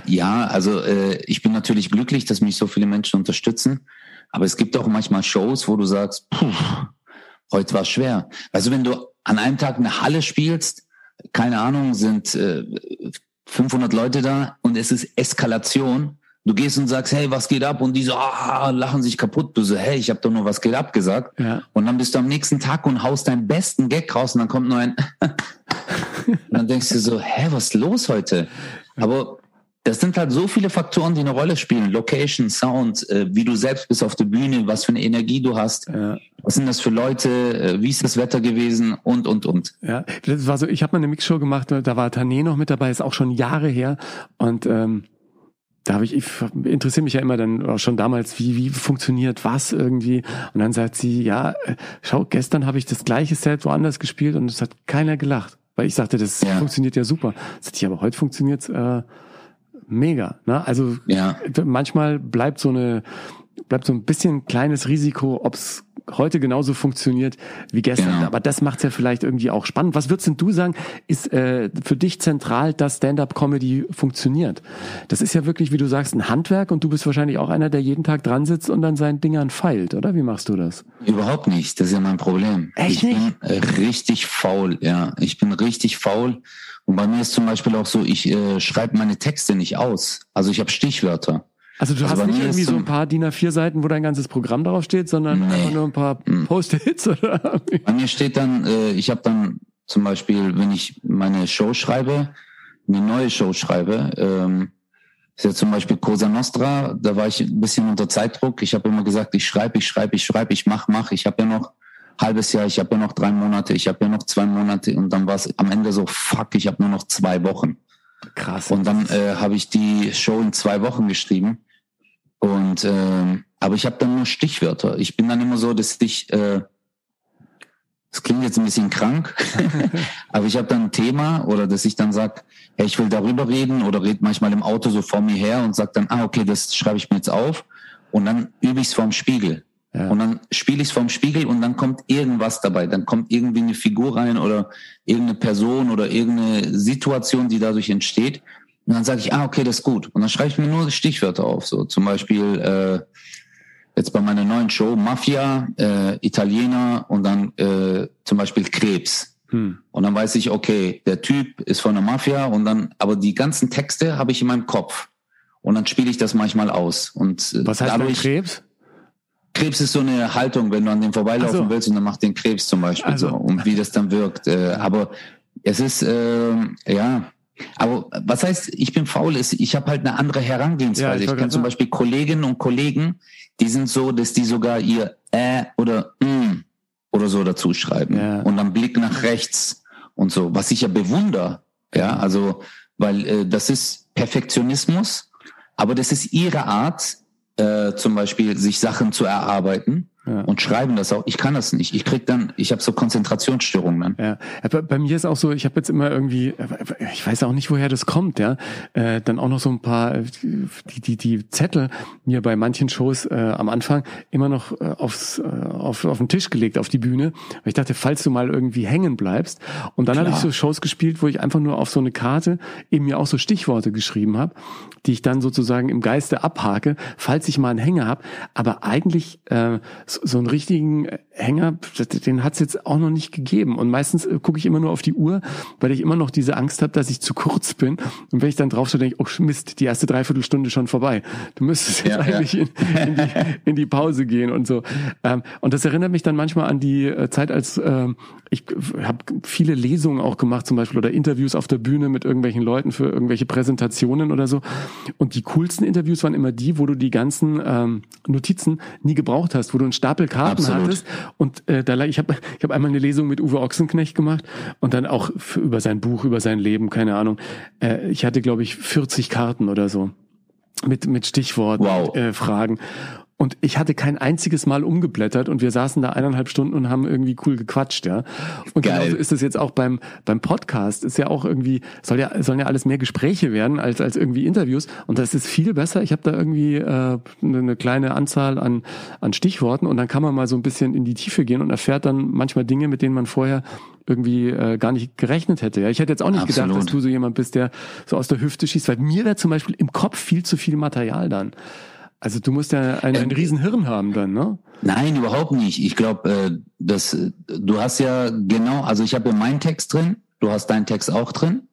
ja, also äh, ich bin natürlich glücklich, dass mich so viele Menschen unterstützen, aber es gibt auch manchmal Shows, wo du sagst, puh, heute war schwer. Also wenn du an einem Tag eine Halle spielst, keine Ahnung, sind äh, 500 Leute da und es ist Eskalation. Du gehst und sagst, hey, was geht ab? Und die so, ah, lachen sich kaputt. Du so, hey, ich habe doch nur was geht ab gesagt. Ja. Und dann bist du am nächsten Tag und haust deinen besten Gag raus und dann kommt nur ein und dann denkst du so, hä, was ist los heute? Aber das sind halt so viele Faktoren, die eine Rolle spielen. Location, Sound, äh, wie du selbst bist auf der Bühne, was für eine Energie du hast. Ja. Was sind das für Leute? Äh, wie ist das Wetter gewesen? Und, und, und. Ja, das war so, ich habe mal eine Mixshow gemacht, da war Tané noch mit dabei, ist auch schon Jahre her. Und ähm, da habe ich, ich interessiere mich ja immer dann schon damals, wie, wie funktioniert was irgendwie. Und dann sagt sie, ja, äh, schau, gestern habe ich das gleiche Set woanders gespielt und es hat keiner gelacht. Weil ich sagte, das ja. funktioniert ja super. Sagt ich, aber heute funktioniert's äh, mega. Ne? Also ja. manchmal bleibt so eine bleibt so ein bisschen kleines Risiko, ob's heute genauso funktioniert wie gestern. Genau. Aber das macht es ja vielleicht irgendwie auch spannend. Was würdest denn du sagen, ist äh, für dich zentral, dass Stand-up-Comedy funktioniert? Das ist ja wirklich, wie du sagst, ein Handwerk und du bist wahrscheinlich auch einer, der jeden Tag dran sitzt und an seinen Dingern feilt, oder? Wie machst du das? Überhaupt nicht. Das ist ja mein Problem. Echt ich nicht? bin richtig faul, ja. Ich bin richtig faul. Und bei mir ist zum Beispiel auch so, ich äh, schreibe meine Texte nicht aus. Also ich habe Stichwörter. Also du also hast nicht irgendwie so ein paar DIN A4 Seiten, wo dein ganzes Programm drauf steht, sondern nee. einfach nur ein paar hm. Post-its oder? Bei mir steht dann, äh, ich habe dann zum Beispiel, wenn ich meine Show schreibe, eine neue Show schreibe, ähm, ist ja zum Beispiel Cosa Nostra, da war ich ein bisschen unter Zeitdruck. Ich habe immer gesagt, ich schreibe, ich schreibe, ich schreibe, ich mach, mach. Ich habe ja noch halbes Jahr, ich habe ja noch drei Monate, ich habe ja noch zwei Monate und dann war es am Ende so, fuck, ich habe nur noch zwei Wochen. Krass. Und dann äh, habe ich die Show in zwei Wochen geschrieben. Und äh, aber ich habe dann nur Stichwörter. Ich bin dann immer so, dass ich äh, das klingt jetzt ein bisschen krank, aber ich habe dann ein Thema oder dass ich dann sag, hey, ich will darüber reden oder red manchmal im Auto so vor mir her und sag dann, ah, okay, das schreibe ich mir jetzt auf und dann übe ich es vorm Spiegel. Ja. Und dann spiele ich es vorm Spiegel und dann kommt irgendwas dabei. Dann kommt irgendwie eine Figur rein oder irgendeine Person oder irgendeine Situation, die dadurch entsteht. Und dann sage ich, ah, okay, das ist gut. Und dann schreibe ich mir nur Stichwörter auf. So zum Beispiel äh, jetzt bei meiner neuen Show Mafia, äh, Italiener und dann äh, zum Beispiel Krebs. Hm. Und dann weiß ich, okay, der Typ ist von der Mafia und dann, aber die ganzen Texte habe ich in meinem Kopf. Und dann spiele ich das manchmal aus. Und äh, Was heißt dadurch, Krebs? Krebs ist so eine Haltung, wenn du an dem vorbeilaufen so. willst und dann macht den Krebs zum Beispiel also. so und wie das dann wirkt. Äh, aber es ist äh, ja, aber was heißt, ich bin faul, ist, ich habe halt eine andere Herangehensweise. Ja, ich, ich kenne zum Beispiel Kolleginnen und Kollegen, die sind so, dass die sogar ihr äh oder mm oder so dazu schreiben. Ja. Und dann Blick nach rechts und so, was ich ja bewundere. Ja, also, weil äh, das ist Perfektionismus, aber das ist ihre Art, äh, zum Beispiel sich Sachen zu erarbeiten ja. und schreiben das auch. Ich kann das nicht. Ich krieg dann, ich habe so Konzentrationsstörungen dann. Ja. Bei, bei mir ist auch so, ich habe jetzt immer irgendwie, ich weiß auch nicht, woher das kommt, ja. Äh, dann auch noch so ein paar, die, die, die Zettel mir bei manchen Shows äh, am Anfang immer noch äh, aufs, äh, auf, auf den Tisch gelegt, auf die Bühne. Weil ich dachte, falls du mal irgendwie hängen bleibst. Und dann habe ich so Shows gespielt, wo ich einfach nur auf so eine Karte eben mir auch so Stichworte geschrieben habe, die ich dann sozusagen im Geiste abhake, falls ich mal einen Hänger habe. Aber eigentlich äh, so einen richtigen Hänger, den hat es jetzt auch noch nicht gegeben. Und meistens äh, gucke ich immer nur auf die Uhr, weil ich immer noch diese Angst habe, dass ich zu kurz bin. Und wenn ich dann drauf so denke, oh Mist, die erste Dreiviertelstunde schon vorbei. Du müsstest jetzt ja, eigentlich ja. In, in, die, in die Pause gehen und so. Ähm, und das erinnert mich dann manchmal an die äh, Zeit, als ähm, ich habe viele Lesungen auch gemacht, zum Beispiel, oder Interviews auf der Bühne mit irgendwelchen Leuten für irgendwelche Präsentationen oder so. Und die coolsten Interviews waren immer die, wo du die ganzen ähm, Notizen nie gebraucht hast, wo du einen Stapel Karten Absolut. hattest. Und äh, da ich habe ich hab einmal eine Lesung mit Uwe Ochsenknecht gemacht und dann auch für, über sein Buch, über sein Leben, keine Ahnung. Äh, ich hatte, glaube ich, 40 Karten oder so mit, mit Stichworten, wow. äh, Fragen. Und ich hatte kein einziges Mal umgeblättert und wir saßen da eineinhalb Stunden und haben irgendwie cool gequatscht, ja. Und Geil. genauso ist es jetzt auch beim, beim Podcast. Ist ja auch irgendwie, soll ja, sollen ja alles mehr Gespräche werden als, als irgendwie Interviews. Und das ist viel besser. Ich habe da irgendwie äh, eine kleine Anzahl an, an Stichworten und dann kann man mal so ein bisschen in die Tiefe gehen und erfährt dann manchmal Dinge, mit denen man vorher irgendwie äh, gar nicht gerechnet hätte. Ja, ich hätte jetzt auch nicht Absolut. gedacht, dass du so jemand bist, der so aus der Hüfte schießt, weil mir wäre zum Beispiel im Kopf viel zu viel Material dann. Also du musst ja ein, ein äh, Riesenhirn haben dann, ne? Nein, überhaupt nicht. Ich glaube, äh, das, du hast ja genau, also ich habe ja meinen Text drin, du hast deinen Text auch drin,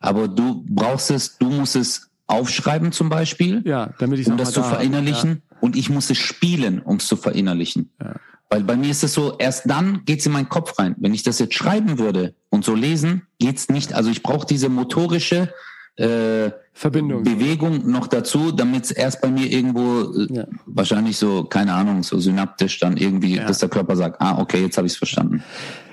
aber du brauchst es, du musst es aufschreiben zum Beispiel, ja, damit ich um das zu da verinnerlichen, ja. und ich muss es spielen, um es zu verinnerlichen. Ja. Weil bei mir ist es so, erst dann geht's in meinen Kopf rein. Wenn ich das jetzt schreiben würde und so lesen, geht's nicht. Also ich brauche diese motorische äh, Verbindung. Bewegung noch dazu, damit es erst bei mir irgendwo äh, ja. wahrscheinlich so, keine Ahnung, so synaptisch dann irgendwie, ja. dass der Körper sagt, ah, okay, jetzt habe ich es verstanden.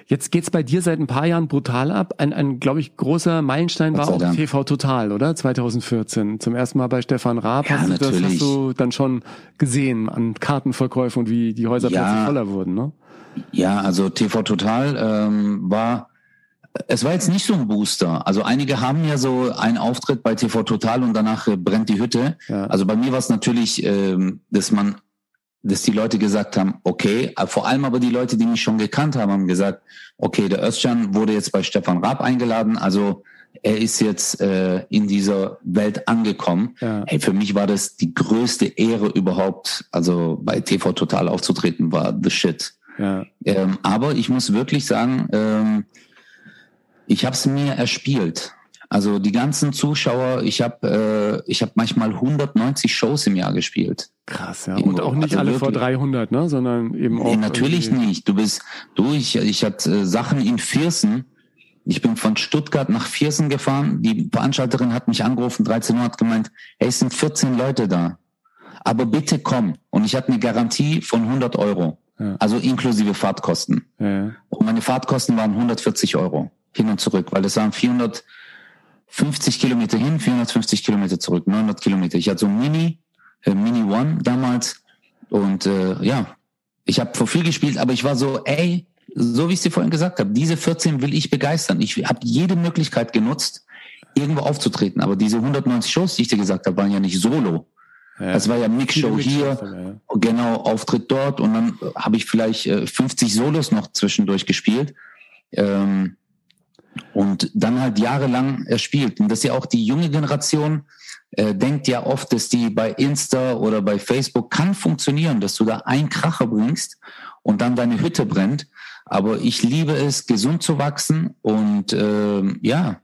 Jetzt geht's bei dir seit ein paar Jahren brutal ab. Ein, ein glaube ich, großer Meilenstein war auch Dank. TV Total, oder? 2014. Zum ersten Mal bei Stefan Raab. Ja, hast du, das hast du dann schon gesehen an Kartenverkäufen und wie die Häuser ja. plötzlich voller wurden, ne? Ja, also TV Total ähm, war es war jetzt nicht so ein Booster. Also einige haben ja so einen Auftritt bei TV Total und danach äh, brennt die Hütte. Ja. Also bei mir war es natürlich, ähm, dass man dass die Leute gesagt haben, okay, vor allem aber die Leute, die mich schon gekannt haben, haben gesagt, okay, der Özcan wurde jetzt bei Stefan Raab eingeladen, also er ist jetzt äh, in dieser Welt angekommen. Ja. Hey, für mich war das die größte Ehre überhaupt, also bei TV Total aufzutreten, war the shit. Ja. Ähm, aber ich muss wirklich sagen, ähm, ich habe es mir erspielt. Also die ganzen Zuschauer, ich habe äh, ich habe manchmal 190 Shows im Jahr gespielt. Krass, ja. Und auch nicht also alle wirklich, vor 300, ne, sondern eben auch. Nee, natürlich irgendwie. nicht. Du bist du ich ich hatte äh, Sachen in Viersen. Ich bin von Stuttgart nach Viersen gefahren. Die Veranstalterin hat mich angerufen, 13 Uhr hat gemeint, hey, es sind 14 Leute da. Aber bitte komm. Und ich hatte eine Garantie von 100 Euro. Ja. Also inklusive Fahrtkosten. Ja. Und meine Fahrtkosten waren 140 Euro hin und zurück, weil es waren 400 50 Kilometer hin, 450 Kilometer zurück, 900 Kilometer. Ich hatte so ein Mini, äh, Mini One damals und äh, ja, ich habe vor viel gespielt, aber ich war so, ey, so wie ich es dir vorhin gesagt habe, diese 14 will ich begeistern. Ich habe jede Möglichkeit genutzt, irgendwo aufzutreten, aber diese 190 Shows, die ich dir gesagt habe, waren ja nicht solo. Ja, das war ja Mixshow hier, ja. genau, Auftritt dort und dann habe ich vielleicht äh, 50 Solos noch zwischendurch gespielt. Ähm, und dann halt jahrelang erspielt. Und das ist ja auch die junge Generation, äh, denkt ja oft, dass die bei Insta oder bei Facebook kann funktionieren, dass du da einen Kracher bringst und dann deine Hütte brennt. Aber ich liebe es, gesund zu wachsen und äh, ja,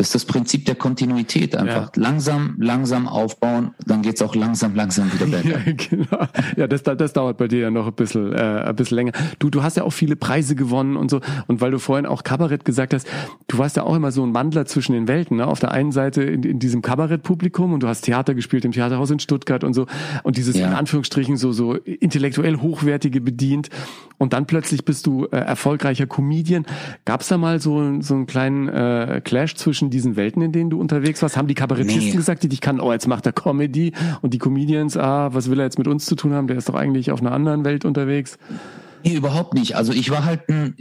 das ist das Prinzip der Kontinuität. Einfach ja. langsam, langsam aufbauen, dann geht's auch langsam, langsam wieder bergab. Ja, genau. Ja, das, das dauert bei dir ja noch ein bisschen, äh, ein bisschen länger. Du, du hast ja auch viele Preise gewonnen und so. Und weil du vorhin auch Kabarett gesagt hast, du warst ja auch immer so ein Wandler zwischen den Welten. Ne? Auf der einen Seite in, in diesem Kabarettpublikum und du hast Theater gespielt im Theaterhaus in Stuttgart und so. Und dieses ja. in Anführungsstrichen so, so intellektuell hochwertige bedient. Und dann plötzlich bist du äh, erfolgreicher Comedian. Gab's da mal so, so einen kleinen äh, Clash zwischen diesen Welten, in denen du unterwegs warst? Haben die Kabarettisten nee. gesagt, die dich kannten, oh, jetzt macht er Comedy und die Comedians, ah, was will er jetzt mit uns zu tun haben? Der ist doch eigentlich auf einer anderen Welt unterwegs. Nee, überhaupt nicht. Also ich war halt ein,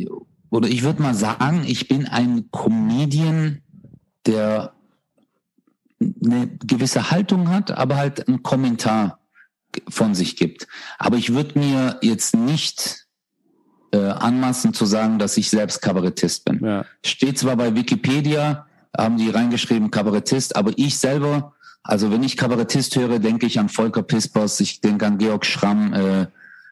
oder ich würde mal sagen, ich bin ein Comedian, der eine gewisse Haltung hat, aber halt einen Kommentar von sich gibt. Aber ich würde mir jetzt nicht äh, anmaßen zu sagen, dass ich selbst Kabarettist bin. Ja. Steht zwar bei Wikipedia, haben die reingeschrieben Kabarettist, aber ich selber, also wenn ich Kabarettist höre, denke ich an Volker Pispers, ich denke an Georg Schramm, äh,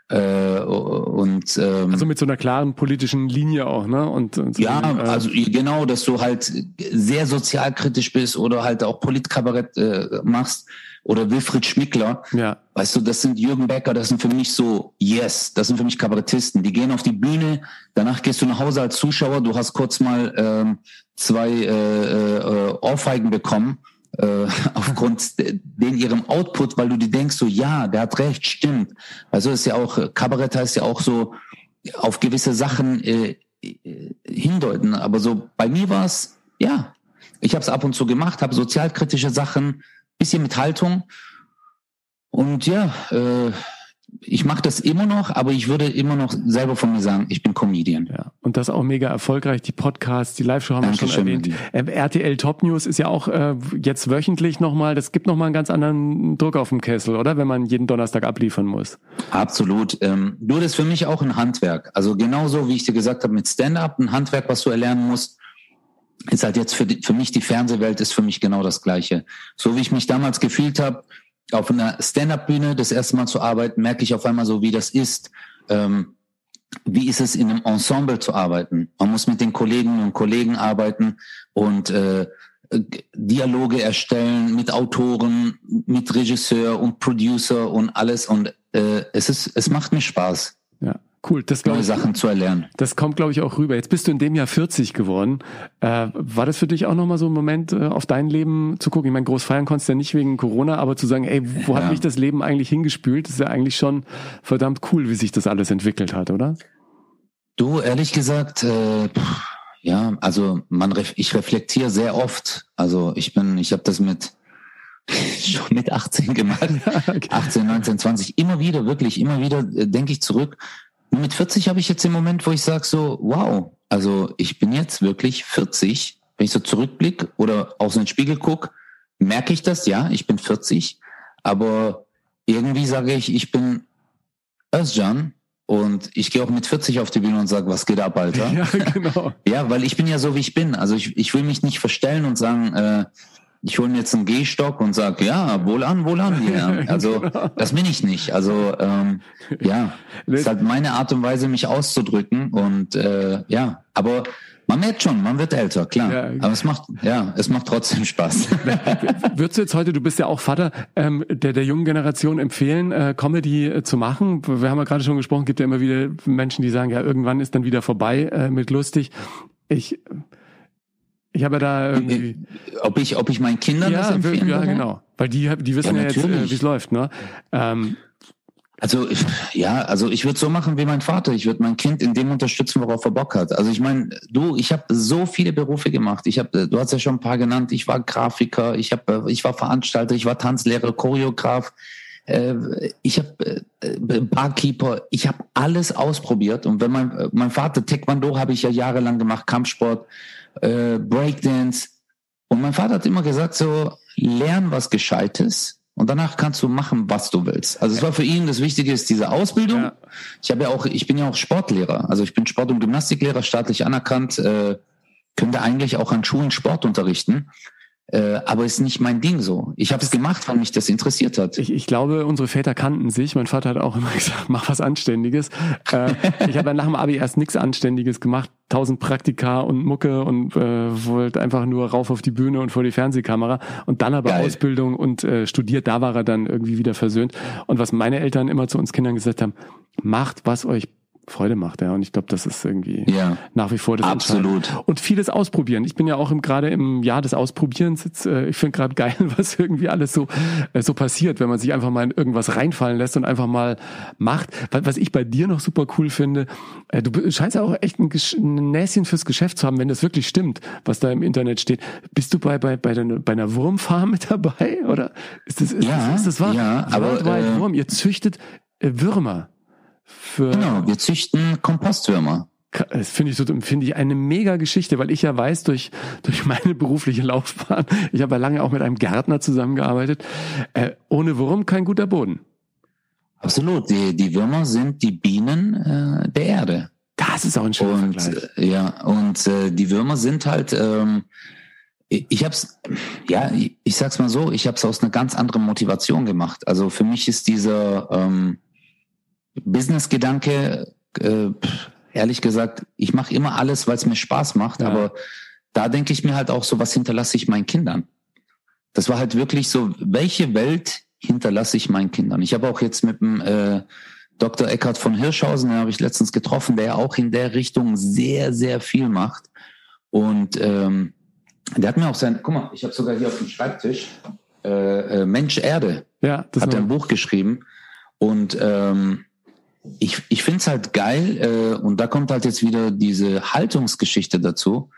äh, und ähm, also mit so einer klaren politischen Linie auch, ne? Und, und so ja, äh, also genau, dass du halt sehr sozialkritisch bist oder halt auch Politkabarett äh, machst oder Wilfried Schmickler. Ja. Weißt du, das sind Jürgen Becker, das sind für mich so, yes, das sind für mich Kabarettisten. Die gehen auf die Bühne, danach gehst du nach Hause als Zuschauer, du hast kurz mal ähm, zwei äh, äh, Ohrfeigen bekommen äh, aufgrund den ihrem Output, weil du dir denkst so, ja, der hat recht, stimmt. Also ist ja auch, Kabarett heißt ja auch so auf gewisse Sachen äh, äh hindeuten. Aber so bei mir war es, ja, ich habe es ab und zu gemacht, habe sozialkritische Sachen, bisschen mit Haltung. Und ja, äh, ich mache das immer noch, aber ich würde immer noch selber von mir sagen, ich bin Comedian. Ja, und das auch mega erfolgreich. Die Podcasts, die Live-Show haben wir schon erwähnt. Ähm, RTL Top News ist ja auch äh, jetzt wöchentlich nochmal, das gibt nochmal einen ganz anderen Druck auf dem Kessel, oder? Wenn man jeden Donnerstag abliefern muss. Absolut. Ähm, nur das ist für mich auch ein Handwerk. Also genauso, wie ich dir gesagt habe, mit Stand-up, ein Handwerk, was du erlernen musst, ist halt jetzt für, die, für mich die Fernsehwelt ist für mich genau das Gleiche. So wie ich mich damals gefühlt habe, auf einer Stand-up-Bühne das erste Mal zu arbeiten, merke ich auf einmal so, wie das ist. Ähm, wie ist es in einem Ensemble zu arbeiten? Man muss mit den Kolleginnen und Kollegen arbeiten und äh, Dialoge erstellen mit Autoren, mit Regisseur und Producer und alles. Und äh, es ist, es macht mir Spaß. Ja. Cool, das neue Sachen zu erlernen. Das kommt, glaube ich, auch rüber. Jetzt bist du in dem Jahr 40 geworden. Äh, war das für dich auch nochmal so ein Moment, äh, auf dein Leben zu gucken? Ich meine, groß feiern konntest du ja nicht wegen Corona, aber zu sagen, ey, wo ja. hat mich das Leben eigentlich hingespült? Das ist ja eigentlich schon verdammt cool, wie sich das alles entwickelt hat, oder? Du, ehrlich gesagt, äh, ja, also man, ich reflektiere sehr oft. Also ich bin, ich habe das mit schon mit 18 gemacht. okay. 18, 19, 20. Immer wieder, wirklich, immer wieder äh, denke ich zurück mit 40 habe ich jetzt den Moment, wo ich sage so, wow, also ich bin jetzt wirklich 40. Wenn ich so zurückblicke oder aus den Spiegel gucke, merke ich das, ja, ich bin 40. Aber irgendwie sage ich, ich bin Özcan und ich gehe auch mit 40 auf die Bühne und sage, was geht ab, Alter? Ja, genau. ja, weil ich bin ja so, wie ich bin. Also ich, ich will mich nicht verstellen und sagen, äh, ich hole mir jetzt einen Gehstock und sag, ja, wohl an, wohl an. Ja. Also genau. das bin ich nicht. Also ähm, ja, ist halt meine Art und Weise, mich auszudrücken. Und äh, ja, aber man merkt schon, man wird älter, klar. Ja. Aber es macht, ja, es macht trotzdem Spaß. Würdest du jetzt heute, du bist ja auch Vater, ähm, der, der jungen Generation empfehlen, äh, Comedy äh, zu machen? Wir haben ja gerade schon gesprochen, gibt ja immer wieder Menschen, die sagen, ja, irgendwann ist dann wieder vorbei äh, mit lustig. Ich, ich habe ja da irgendwie. Ob ich, ob ich meinen Kindern ja, das empfehlen Ja, genau. Weil die, die wissen ja, ja jetzt, äh, wie es läuft, ne? Ähm, also ich, ja, also ich würde so machen wie mein Vater. Ich würde mein Kind in dem unterstützen, worauf er Bock hat. Also ich meine, du, ich habe so viele Berufe gemacht. Ich habe, du hast ja schon ein paar genannt. Ich war Grafiker, ich habe, ich war Veranstalter, ich war Tanzlehrer, Choreograf, äh, ich habe äh, Barkeeper. Ich habe alles ausprobiert. Und wenn mein mein Vater Taekwondo habe ich ja jahrelang gemacht, Kampfsport, äh, Breakdance. Und mein Vater hat immer gesagt so, lern was Gescheites und danach kannst du machen, was du willst. Also es war für ihn das Wichtige ist diese Ausbildung. Ja. Ich habe ja auch, ich bin ja auch Sportlehrer. Also ich bin Sport- und Gymnastiklehrer, staatlich anerkannt, äh, könnte eigentlich auch an Schulen Sport unterrichten. Äh, aber ist nicht mein Ding so. Ich habe es gemacht, weil mich das interessiert hat. Ich, ich glaube, unsere Väter kannten sich. Mein Vater hat auch immer gesagt, mach was Anständiges. Äh, ich habe nach dem Abi erst nichts Anständiges gemacht. Tausend Praktika und Mucke und äh, wollte einfach nur rauf auf die Bühne und vor die Fernsehkamera. Und dann aber Geil. Ausbildung und äh, studiert. Da war er dann irgendwie wieder versöhnt. Und was meine Eltern immer zu uns Kindern gesagt haben, macht, was euch Freude macht, ja. Und ich glaube, das ist irgendwie ja, nach wie vor das Absolut. Und vieles ausprobieren. Ich bin ja auch im, gerade im Jahr des Ausprobierens jetzt, äh, ich finde gerade geil, was irgendwie alles so, äh, so passiert, wenn man sich einfach mal in irgendwas reinfallen lässt und einfach mal macht. Was ich bei dir noch super cool finde, äh, du scheinst ja auch echt ein, ein Näschen fürs Geschäft zu haben, wenn das wirklich stimmt, was da im Internet steht. Bist du bei, bei, bei, der, bei einer Wurmfarm mit dabei? Oder ist das, ist, ja, das, ist das wahr? Ja, aber, äh, Wurm. Ihr züchtet äh, Würmer für. Genau, wir züchten Kompostwürmer. Das finde ich so, finde ich eine mega Geschichte, weil ich ja weiß durch durch meine berufliche Laufbahn, ich habe ja lange auch mit einem Gärtner zusammengearbeitet. Äh, ohne Wurm kein guter Boden. Absolut, die die Würmer sind die Bienen äh, der Erde. Das ist auch ein schöner und, Vergleich. Äh, ja, und äh, die Würmer sind halt. Ähm, ich habe es, ja, ich sag's mal so, ich habe es aus einer ganz anderen Motivation gemacht. Also für mich ist dieser ähm, Business-Gedanke, äh, ehrlich gesagt, ich mache immer alles, weil es mir Spaß macht, ja. aber da denke ich mir halt auch so, was hinterlasse ich meinen Kindern? Das war halt wirklich so, welche Welt hinterlasse ich meinen Kindern? Ich habe auch jetzt mit dem äh, Dr. Eckhard von Hirschhausen, den habe ich letztens getroffen, der ja auch in der Richtung sehr, sehr viel macht. Und ähm, der hat mir auch sein, guck mal, ich habe sogar hier auf dem Schreibtisch äh, äh, Mensch Erde, ja, das hat er ein Buch geschrieben. Und ähm, ich, ich finde es halt geil, äh, und da kommt halt jetzt wieder diese Haltungsgeschichte dazu.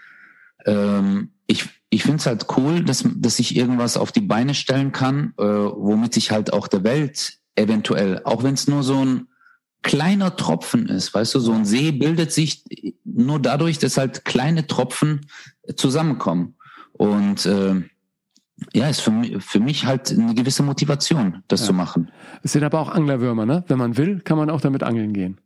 Ähm, ich ich finde es halt cool, dass, dass ich irgendwas auf die Beine stellen kann, äh, womit ich halt auch der Welt eventuell, auch wenn es nur so ein kleiner Tropfen ist, weißt du, so ein See bildet sich nur dadurch, dass halt kleine Tropfen zusammenkommen. Und äh, ja, ist für mich, für mich halt eine gewisse Motivation, das ja. zu machen. Es sind aber auch Anglerwürmer, ne? Wenn man will, kann man auch damit angeln gehen.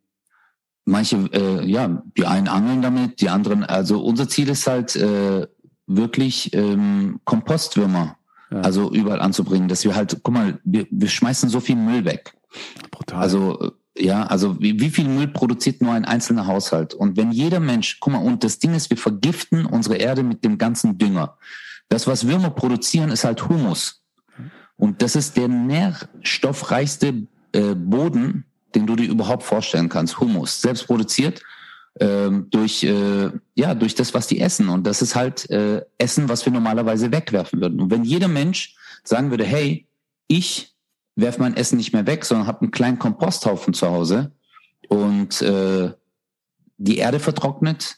Manche, äh, ja, die einen angeln damit, die anderen, also unser Ziel ist halt äh, wirklich ähm, Kompostwürmer, ja. also überall anzubringen, dass wir halt, guck mal, wir, wir schmeißen so viel Müll weg. Brutal. Also ja, also wie, wie viel Müll produziert nur ein einzelner Haushalt? Und wenn jeder Mensch, guck mal, und das Ding ist, wir vergiften unsere Erde mit dem ganzen Dünger. Das, was Würmer produzieren, ist halt Humus. Und das ist der nährstoffreichste äh, Boden, den du dir überhaupt vorstellen kannst. Humus, selbst produziert ähm, durch äh, ja durch das, was die essen. Und das ist halt äh, Essen, was wir normalerweise wegwerfen würden. Und wenn jeder Mensch sagen würde, hey, ich werfe mein Essen nicht mehr weg, sondern habe einen kleinen Komposthaufen zu Hause und äh, die Erde vertrocknet,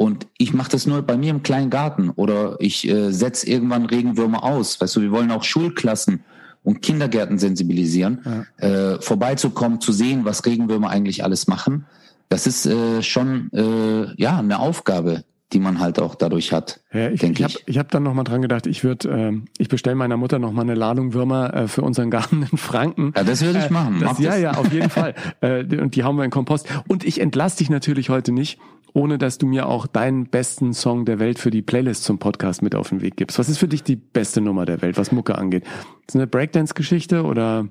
und ich mache das nur bei mir im kleinen Garten oder ich äh, setze irgendwann Regenwürmer aus. Weißt du, wir wollen auch Schulklassen und Kindergärten sensibilisieren, ja. äh, vorbeizukommen, zu sehen, was Regenwürmer eigentlich alles machen. Das ist äh, schon äh, ja eine Aufgabe, die man halt auch dadurch hat. Ja, ich ich habe ich hab dann nochmal dran gedacht, ich würde, äh, ich bestelle meiner Mutter nochmal eine Ladung Würmer äh, für unseren Garten in Franken. Ja, das würde ich äh, machen. Äh, das, ja, ja, auf jeden Fall. Äh, und die haben wir in Kompost. Und ich entlasse dich natürlich heute nicht, ohne dass du mir auch deinen besten Song der Welt für die Playlist zum Podcast mit auf den Weg gibst. Was ist für dich die beste Nummer der Welt, was Mucke angeht? Ist eine Breakdance-Geschichte oder?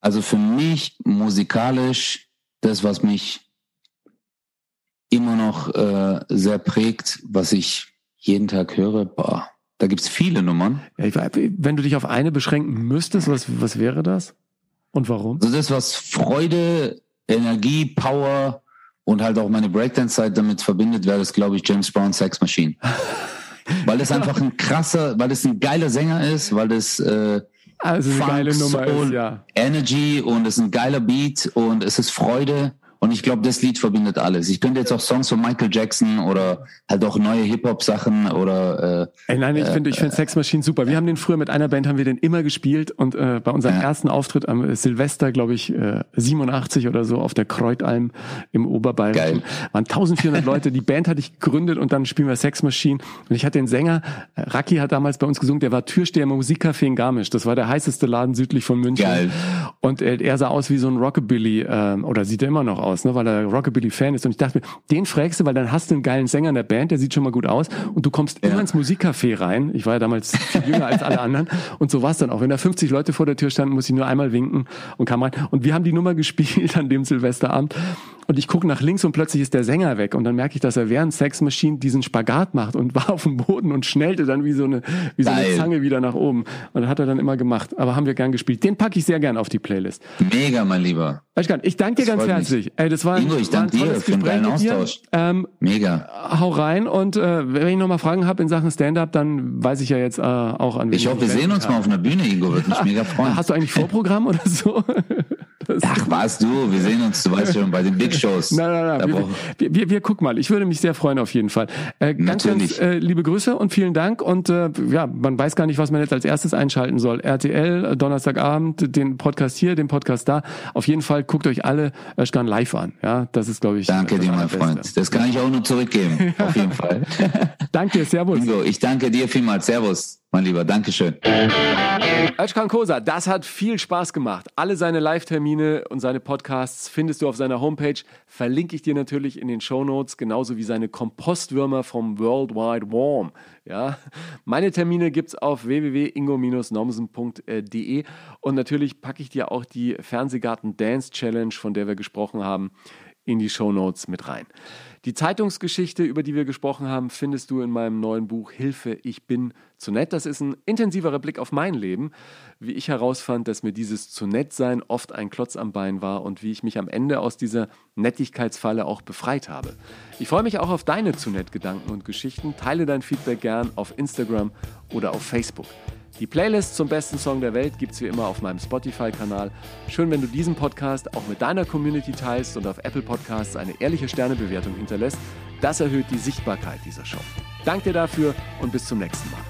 Also für mich musikalisch das, was mich immer noch äh, sehr prägt, was ich jeden Tag höre, boah, da gibt's viele Nummern. Ja, ich, wenn du dich auf eine beschränken müsstest, was, was wäre das? Und warum? Also das, was Freude, Energie, Power und halt auch meine Breakdance-Zeit damit verbindet, wäre das, glaube ich, James Brown Sex Machine. weil das einfach ein krasser, weil das ein geiler Sänger ist, weil das äh, also eine Funk, Soul, ist, ja. Energy und es ist ein geiler Beat und es ist Freude und ich glaube, das Lied verbindet alles. Ich könnte jetzt auch Songs von Michael Jackson oder halt auch neue Hip-Hop-Sachen oder. Äh, Ey, nein, ich äh, finde ich finde Sex Machine super. Wir haben den früher mit einer Band haben wir den immer gespielt und äh, bei unserem ja. ersten Auftritt am Silvester, glaube ich, äh, 87 oder so auf der Kreutalm im Oberbayern waren 1400 Leute. Die Band hatte ich gegründet und dann spielen wir Sex Machine und ich hatte den Sänger äh, Raki hat damals bei uns gesungen. Der war Türsteher im Musikcafé in Garmisch. Das war der heißeste Laden südlich von München. Geil. Und äh, er sah aus wie so ein Rockabilly äh, oder sieht er immer noch aus aus, ne, weil er Rockabilly-Fan ist. Und ich dachte mir, den fragst du, weil dann hast du einen geilen Sänger in der Band, der sieht schon mal gut aus und du kommst ja. immer ins Musikcafé rein. Ich war ja damals viel jünger als alle anderen und so war es dann auch. Wenn da 50 Leute vor der Tür standen, muss ich nur einmal winken und kam rein. Und wir haben die Nummer gespielt an dem Silvesterabend und ich gucke nach links und plötzlich ist der Sänger weg und dann merke ich, dass er während Sex Machine diesen Spagat macht und war auf dem Boden und schnellte dann wie so eine, wie so eine Zange wieder nach oben. Und das hat er dann immer gemacht. Aber haben wir gern gespielt. Den packe ich sehr gern auf die Playlist. Mega, mein Lieber. Ich danke dir das ganz herzlich. Ey, das war, Ingo, ich danke dir für den geilen Austausch. Ähm, Mega. Hau rein und äh, wenn ich nochmal Fragen habe in Sachen Stand-up, dann weiß ich ja jetzt äh, auch an. Ich hoffe, wir sehen uns mal auf einer Bühne, Ingo. Würde mich mega freuen. Hast du eigentlich Vorprogramm oder so? Ach, was du, wir sehen uns, du weißt schon, bei den Big Shows. Nein, nein, nein. Wir, wir, wir, wir gucken mal. Ich würde mich sehr freuen auf jeden Fall. Äh, ganz, Natürlich. ganz äh, liebe Grüße und vielen Dank. Und äh, ja, man weiß gar nicht, was man jetzt als erstes einschalten soll. RTL, Donnerstagabend, den Podcast hier, den Podcast da. Auf jeden Fall guckt euch alle Özcan live an. Ja, das ist, glaube ich. Danke dir, mein Freund. Das kann ich auch nur zurückgeben. auf jeden Fall. danke Servus. Ingo, ich danke dir vielmals. Servus mein Lieber. Dankeschön. Özkan Kosa, das hat viel Spaß gemacht. Alle seine Live-Termine und seine Podcasts findest du auf seiner Homepage. Verlinke ich dir natürlich in den Show Notes, genauso wie seine Kompostwürmer vom World Wide Warm. Ja, meine Termine gibt es auf www.ingo-nomsen.de und natürlich packe ich dir auch die Fernsehgarten Dance Challenge, von der wir gesprochen haben, in die Show Notes mit rein. Die Zeitungsgeschichte, über die wir gesprochen haben, findest du in meinem neuen Buch Hilfe, ich bin zu nett. Das ist ein intensiverer Blick auf mein Leben, wie ich herausfand, dass mir dieses zu nett sein oft ein Klotz am Bein war und wie ich mich am Ende aus dieser Nettigkeitsfalle auch befreit habe. Ich freue mich auch auf deine zu nett Gedanken und Geschichten. Teile dein Feedback gern auf Instagram oder auf Facebook. Die Playlist zum besten Song der Welt gibt es wie immer auf meinem Spotify-Kanal. Schön, wenn du diesen Podcast auch mit deiner Community teilst und auf Apple Podcasts eine ehrliche Sternebewertung hinterlässt. Das erhöht die Sichtbarkeit dieser Show. Danke dafür und bis zum nächsten Mal.